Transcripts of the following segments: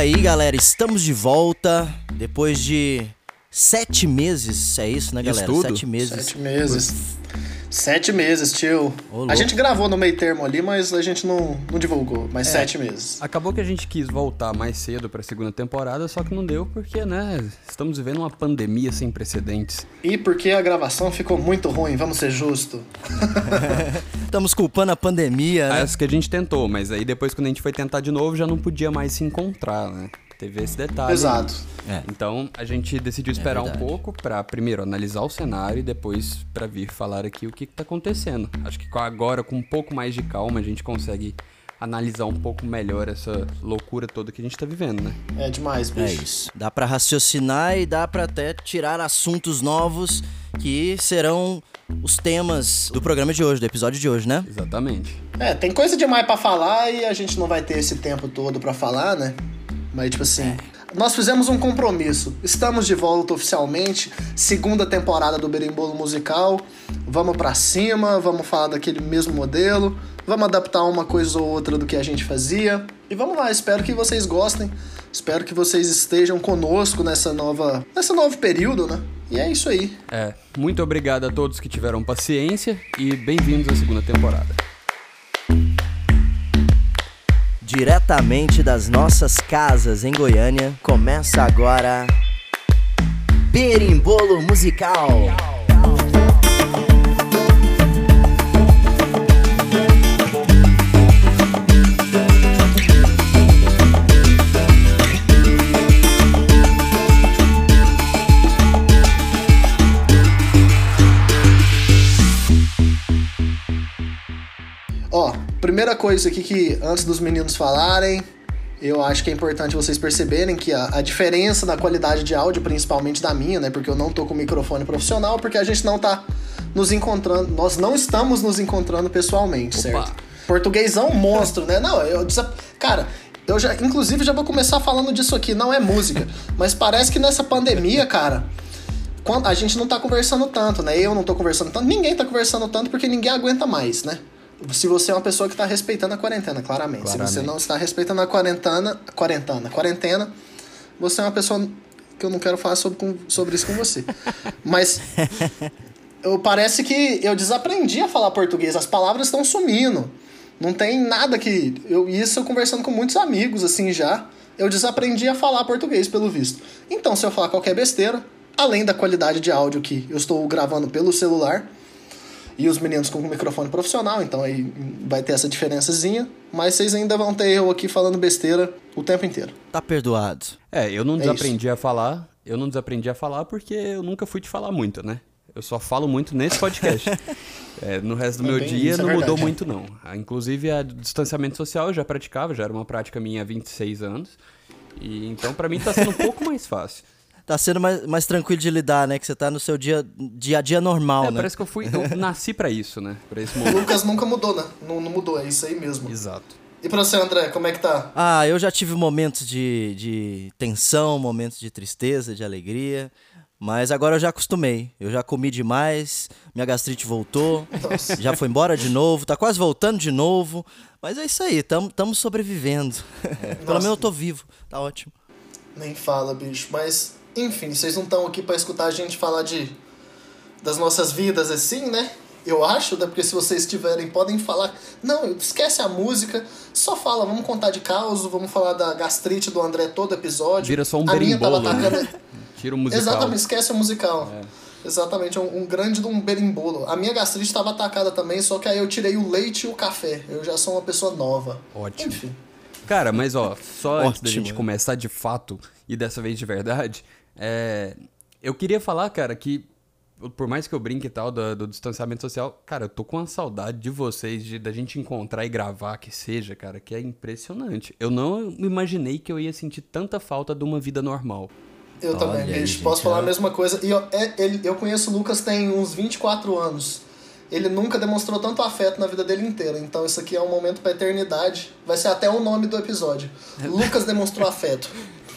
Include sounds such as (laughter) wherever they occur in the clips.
aí, galera, estamos de volta depois de sete meses, é isso, né, galera? Sete meses. Sete meses. Sete meses, tio. Ô, a gente gravou no meio termo ali, mas a gente não, não divulgou. Mas É. sete meses. Acabou que a gente quis voltar mais cedo pra segunda temporada, só que não deu porque, né, estamos vivendo uma pandemia sem precedentes. E porque a gravação ficou muito ruim, vamos ser justos. (laughs) Estamos culpando a pandemia, né? Essa que a gente tentou, mas aí depois quando a gente foi tentar de novo já não podia mais se encontrar, né? Teve esse detalhe. Exato. É. Então a gente decidiu esperar um verdade. pouco pra primeiro analisar o cenário e depois pra vir falar aqui o que, que tá acontecendo. Acho que agora com um pouco mais de calma a gente consegue analisar um pouco melhor essa loucura toda que a gente tá vivendo, né? É demais, É bicho. isso. Dá pra raciocinar e dá pra até tirar assuntos novos que serão os temas do programa de hoje, do episódio de hoje, né? Exatamente. É, tem coisa demais pra falar e a gente não vai ter esse tempo todo pra falar, né? Mas, tipo assim, nós fizemos um compromisso. Estamos de volta oficialmente. Segunda temporada do Berimbolo Musical. Vamos pra cima, vamos falar daquele mesmo modelo. Vamos adaptar uma coisa ou outra do que a gente fazia. E vamos lá, espero que vocês gostem. Espero que vocês estejam conosco nessa nova, nesse novo período, né? E é isso aí. É, muito obrigado a todos que tiveram paciência e bem-vindos à segunda temporada. Diretamente das nossas casas em Goiânia, começa agora Berimbolo Musical. Primeira coisa aqui que antes dos meninos falarem, eu acho que é importante vocês perceberem que a, a diferença na qualidade de áudio, principalmente da minha, né? Porque eu não tô com microfone profissional, porque a gente não tá nos encontrando, nós não estamos nos encontrando pessoalmente, Opa. certo? Portuguesão monstro, né? Não, eu cara, eu já inclusive já vou começar falando disso aqui, não é música, (laughs) mas parece que nessa pandemia, cara, a gente não tá conversando tanto, né? Eu não tô conversando tanto, ninguém tá conversando tanto porque ninguém aguenta mais, né? Se você é uma pessoa que tá respeitando a quarentena, claramente. Se você Claramente. não está respeitando a quarentena, quarentena, quarentena, você é uma pessoa que eu não quero falar sobre, com- sobre isso com você. (laughs) Mas eu, parece que eu desaprendi a falar português, as palavras estão sumindo. Não tem nada que. Eu, isso eu conversando com muitos amigos, assim, já. Eu desaprendi a falar português, pelo visto. Então, se eu falar qualquer besteira, além da qualidade de áudio que eu estou gravando pelo celular, e os meninos com o microfone profissional, então aí vai ter essa diferençazinha. Mas vocês ainda vão ter eu aqui falando besteira o tempo inteiro. Tá perdoado. É, eu não É desaprendi a falar, eu não desaprendi a falar porque eu nunca fui te falar muito, né? Eu só falo muito nesse podcast. (laughs) É, no resto do É meu dia isso, é não mudou verdade. muito, não. Ah, Inclusive, a distanciamento social eu já praticava, já era uma prática minha há 26 anos. E então, pra mim, tá sendo um pouco mais fácil. Tá sendo mais, mais tranquilo de lidar, né? Que você tá no seu dia, dia a dia normal, É, né? parece que eu fui. Eu (laughs) nasci pra isso, né? Pra esse O momento. Lucas nunca mudou, né? Não, não mudou, é isso aí mesmo. Exato. E pra você, André, como é que tá? Ah, eu já tive momentos de, de tensão, momentos de tristeza, de alegria. Mas agora eu já acostumei. Eu já comi demais, minha gastrite voltou, já foi embora de novo, tá quase voltando de novo. Mas é isso aí, tamo, tamo sobrevivendo. (laughs) Pelo Nossa. menos eu tô vivo, tá ótimo. Nem fala, bicho. Mas, enfim, vocês não estão aqui pra escutar a gente falar de das nossas vidas assim, né? Eu acho, né? Porque se vocês tiverem, podem falar. Não, esquece a música, só fala, vamos contar de caos, vamos falar da gastrite do André todo episódio. Vira só um a minha tava berimbolo, né? (laughs) Tira o musical. Exatamente, esquece o musical. Exatamente, um, um grande de um berimbolo. A minha gastrite estava atacada também, só que aí eu tirei o leite e o café. Eu já sou uma pessoa nova. Ótimo. Enfim. Cara, mas ó, só antes da Ótimo. gente começar de fato, e dessa vez de verdade, é, eu queria falar, cara, que por mais que eu brinque e tal do, do distanciamento social, cara, eu tô com uma saudade de vocês, de, da gente encontrar e gravar, que seja, cara, que é impressionante. Eu não imaginei que eu ia sentir tanta falta de uma vida normal. Eu Olha também, bicho. gente, Posso falar é. a mesma coisa. E eu, é, ele, eu conheço o Lucas tem uns 24 anos. Ele nunca demonstrou tanto afeto na vida dele inteira. Então isso aqui é um momento pra eternidade. Vai ser até o nome do episódio. (laughs) Lucas demonstrou afeto.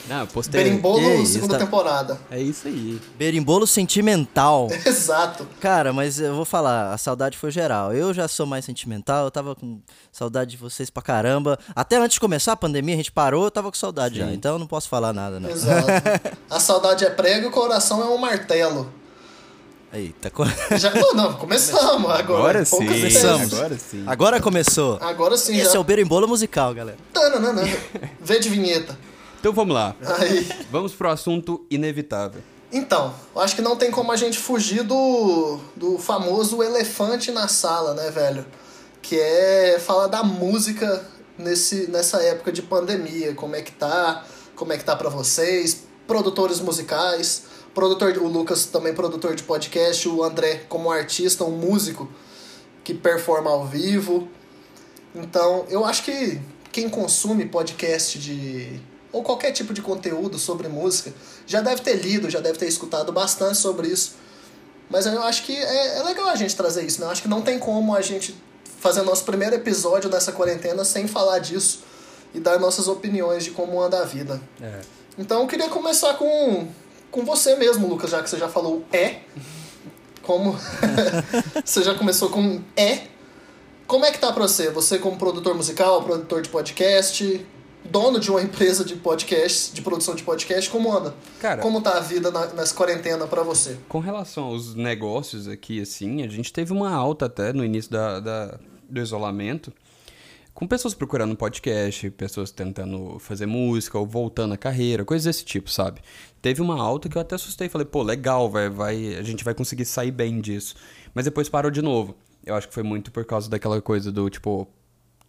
Não, postei. Berimbolo, Que isso, segunda tá- temporada. É isso aí. Berimbolo sentimental. (laughs) Exato. Cara, mas eu vou falar, a saudade foi geral. Eu já sou mais sentimental, eu tava com saudade de vocês pra caramba. Até antes de começar a pandemia, a gente parou, eu tava com saudade já. Então eu não posso falar nada, não. Exato. (laughs) A saudade é prego e o coração é um martelo. Eita, co- (laughs) Já, não, não, começamos agora. Agora sim. Poucas Começamos. vezes. Agora sim. agora começou. Agora sim, Esse já. é o Berimbolo musical, galera. Tananana. (laughs) Vê de vinheta. Então vamos lá. Aí. Vamos pro assunto inevitável. Então, eu acho que não tem como a gente fugir do, do famoso elefante na sala, né, velho? Que é falar da música nesse, nessa época de pandemia. Como é que tá, como é que tá pra vocês, produtores musicais, produtor, o Lucas também produtor de podcast, o André como artista, um músico que performa ao vivo. Então, eu acho que quem consome podcast de. ou qualquer tipo de conteúdo sobre música já deve ter lido, já deve ter escutado bastante sobre isso. Mas eu acho que é, é legal a gente trazer isso, né? Eu acho que não tem como a gente fazer nosso primeiro episódio dessa quarentena sem falar disso e dar nossas opiniões de como anda a vida. É. Então eu queria começar com, com você mesmo, Lucas, já que você já falou é. Como (laughs) você já começou com é. Como é que tá pra você? Você como produtor musical, produtor de podcast, dono de uma empresa de podcast, de produção de podcast, como anda? Cara- como tá a vida na, nessa quarentena pra você? Com relação aos negócios aqui, assim, a gente teve uma alta até no início da, da- do isolamento, com pessoas procurando podcast, pessoas tentando fazer música ou voltando à carreira, coisas desse tipo, sabe? Teve uma alta que eu até assustei, falei, pô, legal, vai, vai, a gente vai conseguir sair bem disso. Mas depois parou de novo. Eu acho que foi muito por causa daquela coisa do tipo,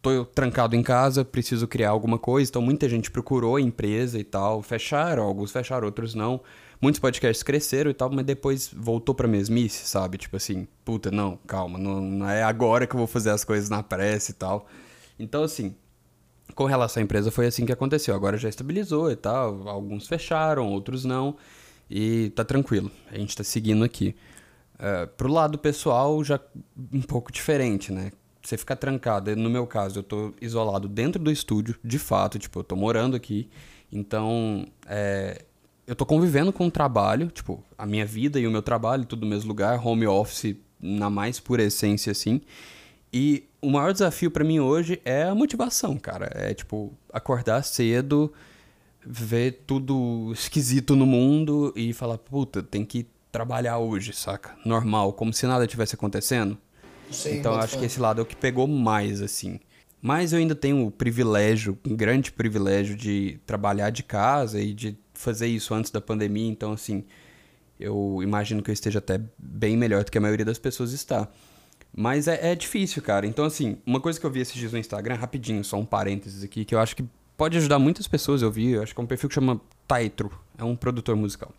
tô trancado em casa, preciso criar alguma coisa, então muita gente procurou a empresa e tal, fecharam, alguns fecharam, outros não. Muitos podcasts cresceram e tal, mas depois voltou pra mesmice, sabe? Tipo assim, puta, não, calma, não, não é agora que eu vou fazer as coisas na pressa e tal. Então, assim, com relação à empresa foi assim que aconteceu. Agora já estabilizou e tal, alguns fecharam, outros não, e tá tranquilo, a gente tá seguindo aqui. É, pro lado pessoal, já um pouco diferente, né? Você ficar trancado, no meu caso, eu tô isolado dentro do estúdio, de fato, tipo, eu tô morando aqui, então, é, eu tô convivendo com o trabalho, tipo, a minha vida e o meu trabalho, tudo no mesmo lugar, home office na mais pura essência, assim, e o maior desafio pra mim hoje é a motivação, cara, é, tipo, acordar cedo, ver tudo esquisito no mundo e falar, puta, tem que trabalhar hoje, saca? Normal, como se nada tivesse acontecendo. Então acho fé. que esse lado é o que pegou mais, assim. Mas eu ainda tenho o privilégio, um grande privilégio de trabalhar de casa e de fazer isso antes da pandemia, então assim, eu imagino que eu esteja até bem melhor do que a maioria das pessoas está. Mas é, é difícil, cara. Então, assim, uma coisa que eu vi esses dias no Instagram, rapidinho, só um parênteses aqui, que eu acho que pode ajudar muitas pessoas. Eu vi, eu acho que é um perfil que chama Taitro, é um produtor musical.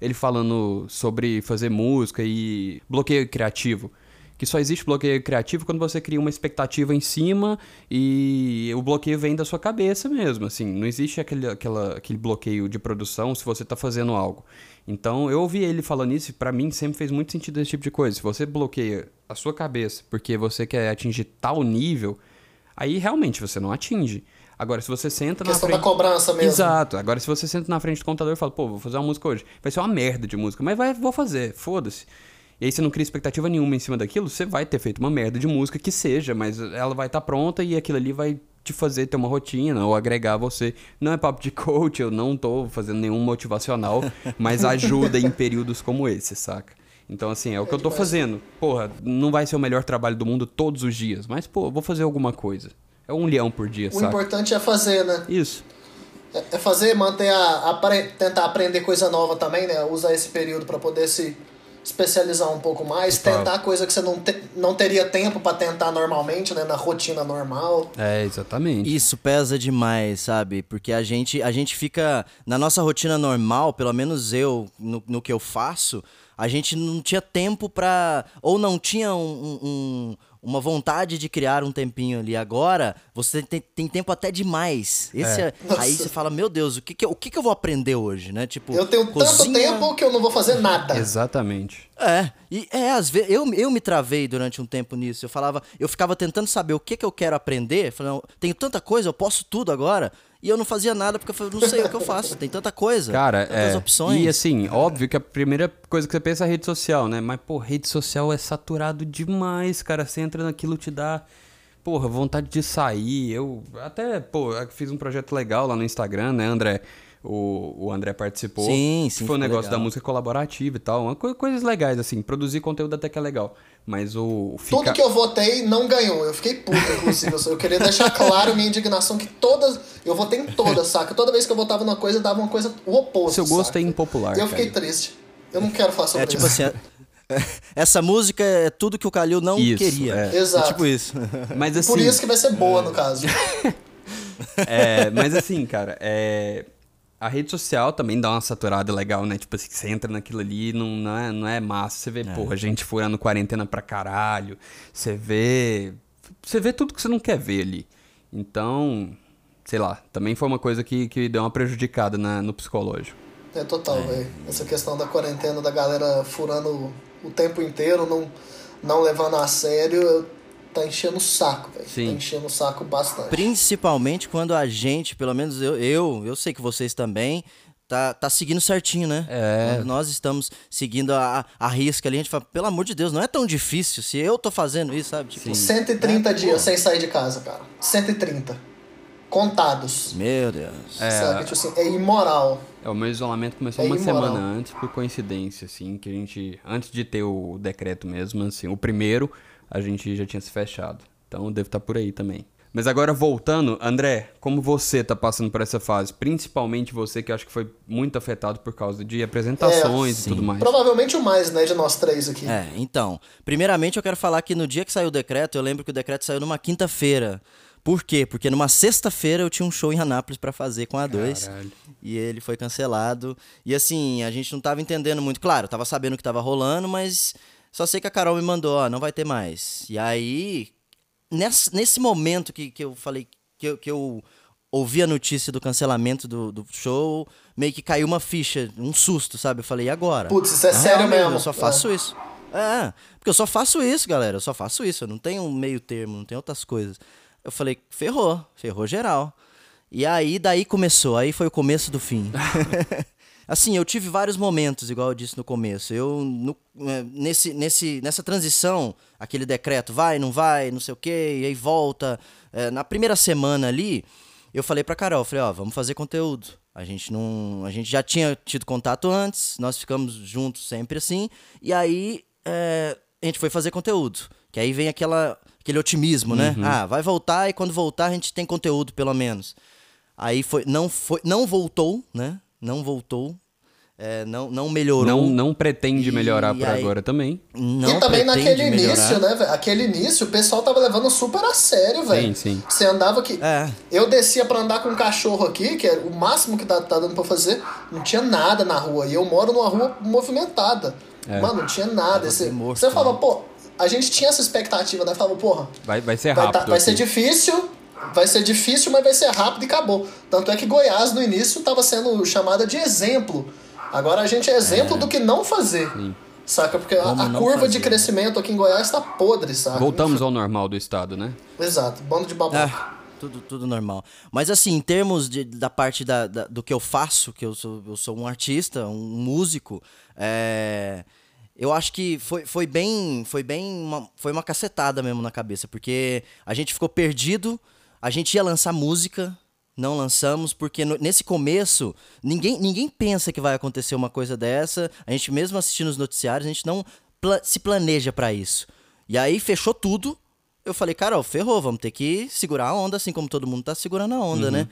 Ele falando sobre fazer música e bloqueio criativo. Que só existe bloqueio criativo quando você cria uma expectativa em cima e o bloqueio vem da sua cabeça mesmo, assim. Não existe aquele, aquela, aquele bloqueio de produção se você tá fazendo algo. Então, eu ouvi ele falando isso e pra mim sempre fez muito sentido esse tipo de coisa. Se você bloqueia a sua cabeça porque você quer atingir tal nível, aí realmente você não atinge. Agora, se você senta na frente... da cobrança mesmo. Exato. Agora, se você senta na frente do computador e fala, pô, vou fazer uma música hoje, vai ser uma merda de música, mas vai, vou fazer, foda-se. E aí você não cria expectativa nenhuma em cima daquilo, você vai ter feito uma merda de música que seja, mas ela vai estar pronta e aquilo ali vai te fazer ter uma rotina ou agregar você. Não é papo de (laughs) coach, eu não tô fazendo nenhum motivacional, (laughs) mas ajuda em períodos como esse, saca? Então, assim, é o que eu tô fazendo. Porra, não vai ser o melhor trabalho do mundo todos os dias, mas, pô, vou fazer alguma coisa. É um leão por dia, O saca? importante é fazer, né? Isso. É é fazer, manter a, apre- tentar aprender coisa nova também, né? Usar esse período pra poder se especializar um pouco mais, Total. tentar coisa que você não, te- não teria tempo pra tentar normalmente, né? Na rotina normal. É, exatamente. Isso pesa demais, sabe? Porque a gente, a gente fica. Na nossa rotina normal, pelo menos eu, no, no que eu faço, a gente não tinha tempo pra. Ou não tinha um- um- um- uma vontade de criar um tempinho ali. Agora, você tem, tem tempo até demais. Esse é- aí Nossa. você fala, meu Deus, o que, que, eu- o que, que eu vou aprender hoje, né? Tipo, Eu tenho tanto cozinha- tempo que eu não vou fazer nada. Exatamente. É, e é, às vezes, eu, eu me travei durante um tempo nisso. Eu falava, eu ficava tentando saber o que, que eu quero aprender. Falando, tenho tanta coisa, eu posso tudo agora. E eu não fazia nada porque eu falei, não sei o que eu faço, tem tanta coisa, Cara, tantas é. opções. E assim, óbvio que a primeira coisa que você pensa é rede social, né? Mas, pô, rede social é saturado demais, cara. Você entra naquilo, te dá. Porra, vontade de sair. Eu até, pô, fiz um projeto legal lá no Instagram, né, André? O, o André participou. Sim, que sim, Foi um negócio legal. da música colaborativa e tal. Uma co- coisas legais, assim. Produzir conteúdo até que é legal. Mas o. Tudo ficar- que eu votei não ganhou. Eu fiquei puto, inclusive. Eu- Eu queria deixar claro minha indignação que todas. Eu votei em todas, saca? Toda vez que eu votava numa coisa, dava uma coisa o oposto. Seu gosto saca? é impopular. Eu fiquei cara. triste. Eu não quero falar sobre É tipo isso. assim, é- essa música é tudo que o Calil não Isso, queria. é. Exato. tipo isso. Mas assim. Por isso que vai ser boa, no caso. (laughs) É, mas assim, cara, é, a rede social também dá uma saturada legal, né? Tipo assim, você entra naquilo ali, não, não, é, não é massa. Você vê, porra, gente furando quarentena pra caralho. Você vê. Você vê tudo que você não quer ver ali. Então, sei lá, também foi uma coisa que, que deu uma prejudicada na- no psicológico. É total, velho. Essa questão da quarentena, da galera furando o tempo inteiro, não, não levando a sério, tá enchendo o saco, velho. Tá Sim. enchendo o saco bastante. Principalmente quando a gente, pelo menos eu, eu, eu sei que vocês também, tá, tá seguindo certinho, né? É. Quando nós estamos seguindo a, a risca ali, a gente fala, pelo amor de Deus, não é tão difícil se eu tô fazendo isso, sabe? Tipo, 130 dias sem sair de casa, cara. 130. Contados. meu Deus. Sabe? Tipo assim, é imoral. É, o meu isolamento começou É uma imoral. semana antes, por coincidência, assim, que a gente, antes de ter o decreto mesmo, assim, o primeiro, a gente já tinha se fechado. Então deve estar por aí também. Mas agora voltando, André, como você tá passando por essa fase? Principalmente você que acho que foi muito afetado por causa de apresentações e sim. tudo mais. Provavelmente o mais, né, de nós três aqui. É, então, primeiramente eu quero falar que no dia que saiu o decreto, eu lembro que o decreto saiu numa quinta-feira. Por quê? Porque numa sexta-feira eu tinha um show em Anápolis pra fazer com a 2 Caralho. e ele foi cancelado. E assim, a gente não tava entendendo muito. Claro, tava sabendo o que tava rolando, mas só sei que a Carol me mandou, ó, não vai ter mais. E aí, nesse, nesse momento que, que eu falei, que eu, que eu ouvi a notícia do cancelamento do, do show, meio que caiu uma ficha, um susto, sabe? Eu falei, e agora? Putz, isso é Na sério real mesmo. Eu só faço isso. É, porque eu só faço isso, galera. Eu só faço isso. Eu não tenho um meio termo, não tenho outras coisas. Eu falei, ferrou, ferrou geral. E aí, daí começou. Aí foi o começo do fim. (laughs) assim, eu tive vários momentos, igual eu disse no começo. Eu, no- é, nesse, nesse, nessa transição, aquele decreto vai, não vai, não sei o quê, e aí volta. É, na primeira semana ali, eu falei pra Carol, falei, ó, vamos fazer conteúdo. A gente não. A gente já tinha tido contato antes, nós ficamos juntos sempre assim. E aí é, a gente foi fazer conteúdo. Que aí vem aquela, aquele otimismo, né? Ah, vai voltar e quando voltar a gente tem conteúdo, pelo menos. Aí foi. Não, foi, não voltou, né? Não voltou. é, não, não melhorou. Não, não pretende E melhorar por aí- agora também. não e também naquele melhorar. início, né, velho? Aquele início, o pessoal tava levando super a sério, velho. Sim, sim. Você andava aqui. É. Eu descia pra andar com um cachorro aqui, que é o máximo que tá, tá dando pra fazer. Não tinha nada na rua. E eu moro numa rua movimentada. É. Mano, não tinha nada. Você, bem morto, você falava, né? pô, a gente tinha essa expectativa, né? Falava, porra, Vai, vai ser vai, rápido. tá- vai ser aqui. difícil. Vai ser difícil, mas vai ser rápido e acabou. Tanto é que Goiás, no início, tava sendo chamada de exemplo. Agora a gente é exemplo do que não fazer. Saca? Porque a, Como a curva de fazer. crescimento aqui em Goiás tá podre, saca? Voltamos ao normal do estado, né? Exato, bando de babaca. Ah, tudo, tudo normal. Mas assim, em termos de- da parte da, da- do que eu faço, que eu sou, eu sou um artista, um músico, é, eu acho que foi, foi bem. Foi bem. Uma, foi uma cacetada mesmo na cabeça, porque a gente ficou perdido, a gente ia lançar música. Não lançamos, porque no- nesse começo, ninguém, ninguém pensa que vai acontecer uma coisa dessa. A gente, mesmo assistindo os noticiários, a gente não pla- se planeja pra isso. E aí fechou tudo. Eu falei, Carol, ferrou, vamos ter que segurar a onda, assim como todo mundo tá segurando a onda, né?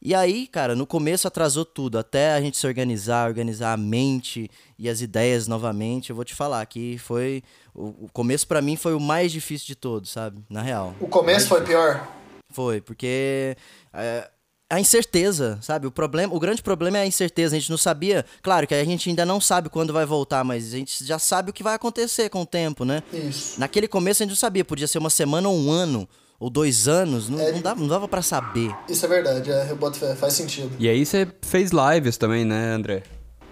E aí, cara, no começo atrasou tudo, até a gente se organizar, organizar a mente e as ideias novamente. Eu vou te falar que foi. O, o começo pra mim foi o mais difícil de todos, sabe? Na real. O começo foi pior. Foi, porque é, a incerteza, sabe? O problema, o grande problema é a incerteza. A gente não sabia, claro que a gente ainda não sabe quando vai voltar, mas a gente já sabe o que vai acontecer com o tempo, né? Isso. Naquele começo a gente não sabia, podia ser uma semana ou um ano ou dois anos, não, É, não dava, não dava para saber. Isso é verdade, é, eu boto fé, faz sentido. E aí você fez lives também, né, André?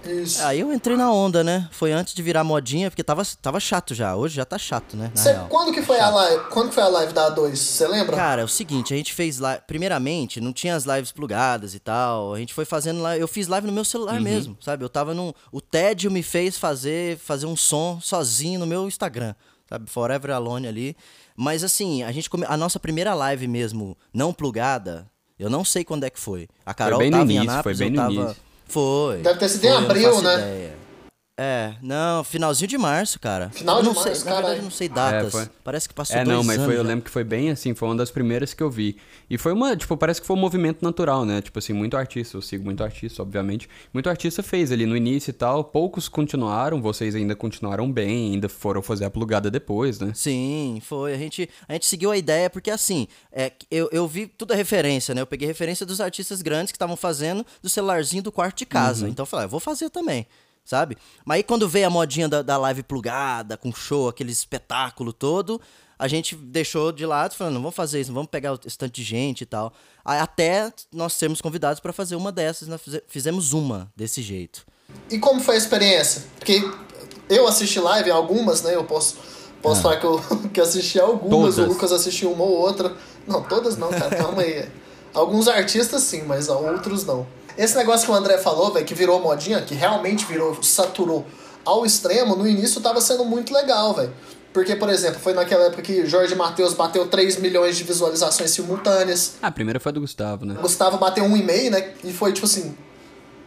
Isso. Aí eu entrei na onda, né? Foi antes de virar modinha, porque tava, tava chato já. Hoje já tá chato, né? Na Cê- real. quando que foi a live? Quando que foi a live da A2? Você lembra? Cara, é o seguinte, a gente fez live. Primeiramente, não tinha as lives plugadas e tal. A gente foi fazendo lá. Eu fiz live no meu celular mesmo, sabe? Eu tava num. O tédio me fez fazer, fazer um som sozinho no meu Instagram, sabe? Forever Alone ali. Mas assim, a gente come... a nossa primeira live mesmo, não plugada, eu não sei quando é que foi. A Carol bem no tava em início, Anápolis, foi bem eu no tava. início. Foi. Deve ter sido em abril, né? ideia. É, não, finalzinho de março, cara. Final Eu de não sei, março, na verdade, eu não sei datas. É, foi. Parece que passou É, dois não, mas anos foi, eu já. lembro que foi bem assim, foi uma das primeiras que eu vi. E foi uma, tipo, parece que foi um movimento natural, né? Tipo assim, muito artista, eu sigo muito artista, obviamente. Muito artista fez ali no início e tal, poucos continuaram, vocês ainda continuaram bem, ainda foram fazer a plugada depois, né? Sim, foi. A gente, a gente seguiu a ideia porque, assim, é, eu, eu vi tudo a referência, né? Eu peguei referência dos artistas grandes que estavam fazendo do celularzinho do quarto de casa. Então eu falei, ah, eu vou fazer também, sabe? Mas aí quando veio a modinha da, da live plugada, com show, aquele espetáculo todo, a gente deixou de lado, falando, não vamos fazer isso, não vamos pegar esse tanto de gente e tal. Até nós sermos convidados para fazer uma dessas, nós fize- fizemos uma desse jeito. E como foi a experiência? Porque eu assisti live, algumas, né? Eu posso, posso falar que eu, (laughs) que assisti algumas, o Todas. Lucas assistiu uma ou outra. Não, todas não, cara, calma aí. Alguns artistas sim, mas outros não. Esse negócio que o André falou, velho, que virou modinha, que realmente virou, saturou ao extremo, no início tava sendo muito legal, velho. Porque, por exemplo, foi naquela época que Jorge Matheus bateu 3 milhões de visualizações simultâneas. Ah, a primeira foi a do Gustavo, né? Gustavo bateu 1,5, né? E foi tipo assim.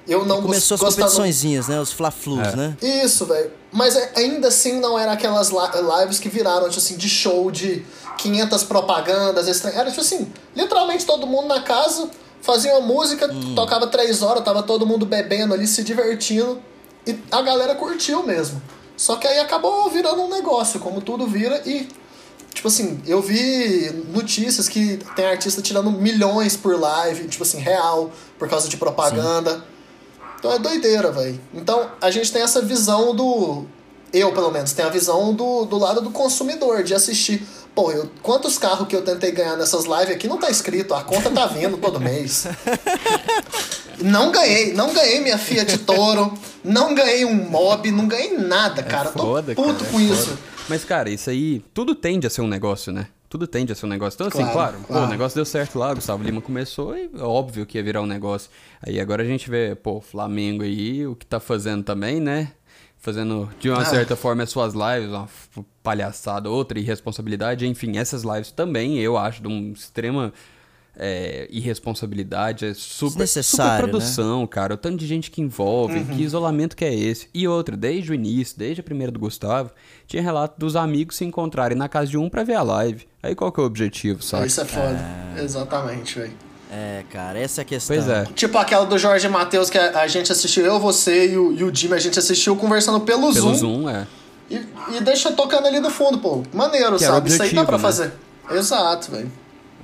Eu não Começou as gos- gostava- competiçõezinhas, né? Os fla-flus, É. né? Isso, velho. Mas é- ainda assim não era aquelas li- lives que viraram, tipo assim, de show de 500 propagandas. Era tipo assim, literalmente todo mundo na casa fazia uma música, Hum. tocava três horas, tava todo mundo bebendo ali, se divertindo. E a galera curtiu mesmo. Só que aí acabou virando um negócio, como tudo vira, e. Tipo assim, eu vi notícias que tem artista tirando milhões por live, tipo assim, real, por causa de propaganda. Então é doideira, velho. Então a gente tem essa visão do. Eu, pelo menos, tenho a visão do, do lado do consumidor, de assistir. Pô, eu, quantos carros que eu tentei ganhar nessas lives aqui não tá escrito, a conta tá vindo todo mês. (laughs) Não ganhei, não ganhei minha Fiat Toro, não ganhei um mob, não ganhei nada, cara. Tô foda, puto cara, é com isso. foda. Mas, cara, isso aí, tudo tende a ser um negócio, né? Tudo tende a ser um negócio. Então, assim, Claro, claro, pô, claro. o negócio deu certo lá, Gustavo Lima começou e é óbvio que ia virar um negócio. Aí agora a gente vê, pô, o Flamengo aí, o que tá fazendo também, né? Fazendo, de uma Ah. certa forma, as suas lives, uma palhaçada, outra irresponsabilidade. Enfim, essas lives também, eu acho, de uma extrema é, irresponsabilidade, é super, super produção, cara. O tanto de gente que envolve, Uhum. que isolamento que é esse. E outra, desde o início, desde a primeira do Gustavo, tinha relato dos amigos se encontrarem na casa de um pra ver a live. Aí qual que é o objetivo, sabe? Isso é foda. Exatamente, velho. É, cara, essa é a questão. Pois é. Tipo aquela do Jorge Matheus que a, a gente assistiu, eu, você e o, e o Jimmy, a gente assistiu conversando pelo, Pelo Zoom. Zoom, é. E, e deixa tocando ali no fundo, pô. Maneiro, Que sabe? Isso aí dá objetivo, pra né? fazer. Exato, velho.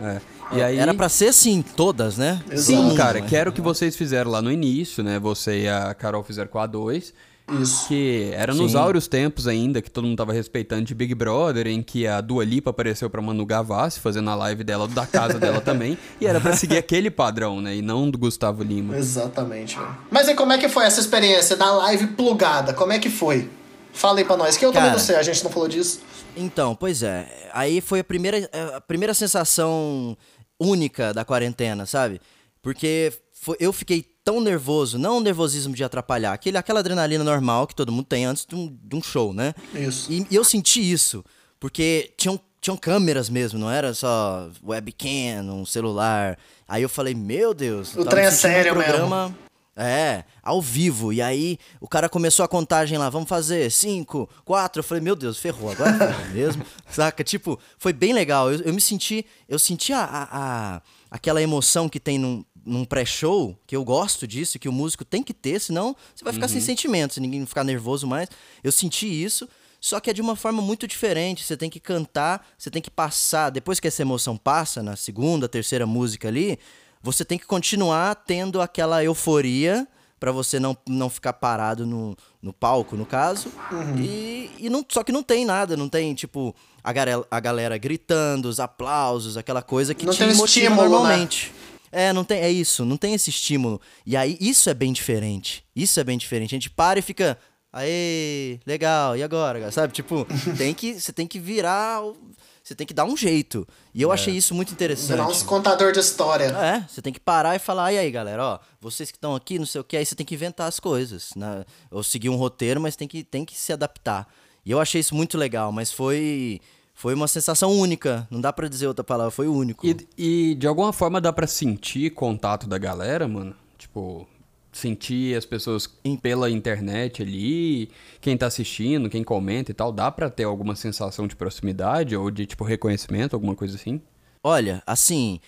é. E aí... Era pra ser assim, todas, né? Exato. Sim, cara, mundo, que né? era o que vocês fizeram lá no início, né? Você e a Carol fizeram com a 2. Isso. Que era nos Sim. áureos tempos ainda, que todo mundo tava respeitando de Big Brother, em que a Dua Lipa apareceu pra Manu Gavassi, fazendo a live dela, da casa dela também. E era pra seguir aquele padrão, né? E não do Gustavo Lima. Exatamente. Mas aí, como é que foi essa experiência da live plugada? Como é que foi? Fala aí pra nós, que eu também não sei, a gente não falou disso. Então, pois é. Aí foi a primeira, a primeira sensação única da quarentena, sabe? Porque eu fiquei tão nervoso, não um nervosismo de atrapalhar, aquele, aquela adrenalina normal que todo mundo tem antes de um, de um show, né? Isso. E, e eu senti isso, porque tinham, tinham câmeras mesmo, não era só webcam, um celular. Aí eu falei, meu Deus, O trem é sério um programa, É, ao vivo. E aí o cara começou a contagem lá, vamos fazer cinco, quatro. Eu falei, meu Deus, ferrou, agora ferrou (laughs) mesmo. Saca? Tipo, foi bem legal. Eu, eu me senti, eu senti a, a- a- aquela emoção que tem num, num pré-show, que eu gosto disso, que o músico tem que ter, senão você vai ficar sem sentimento, se ninguém ficar nervoso mais. Eu senti isso. Só que é de uma forma muito diferente. Você tem que cantar, você tem que passar. Depois que essa emoção passa, na segunda, terceira música ali, você tem que continuar tendo aquela euforia pra você não, não ficar parado no, no palco, no caso. E, e não, só que não tem nada, não tem, tipo, a, garela- a galera gritando, os aplausos, aquela coisa que Não te tem motiva estímulo, né? É, não tem, é isso, não tem esse estímulo. E aí, isso é bem diferente. Isso é bem diferente. A gente para e fica. Aê, legal, e agora? Sabe? Tipo, (laughs) tem que, você tem que virar. Você tem que dar um jeito. E eu é. achei isso muito interessante. Virar uns contador de história. É, você tem que parar e falar, e aí, galera, ó, vocês que estão aqui, não sei o que, aí você tem que inventar as coisas. Né? Ou seguir um roteiro, mas tem que, tem que se adaptar. E eu achei isso muito legal, mas foi foi uma sensação única. Não dá para dizer outra palavra, foi único. E, e de alguma forma dá para sentir contato da galera, mano? Tipo, sentir as pessoas pela internet ali, quem tá assistindo, quem comenta e tal, dá para ter alguma sensação de proximidade ou de tipo reconhecimento, alguma coisa assim? Olha, assim,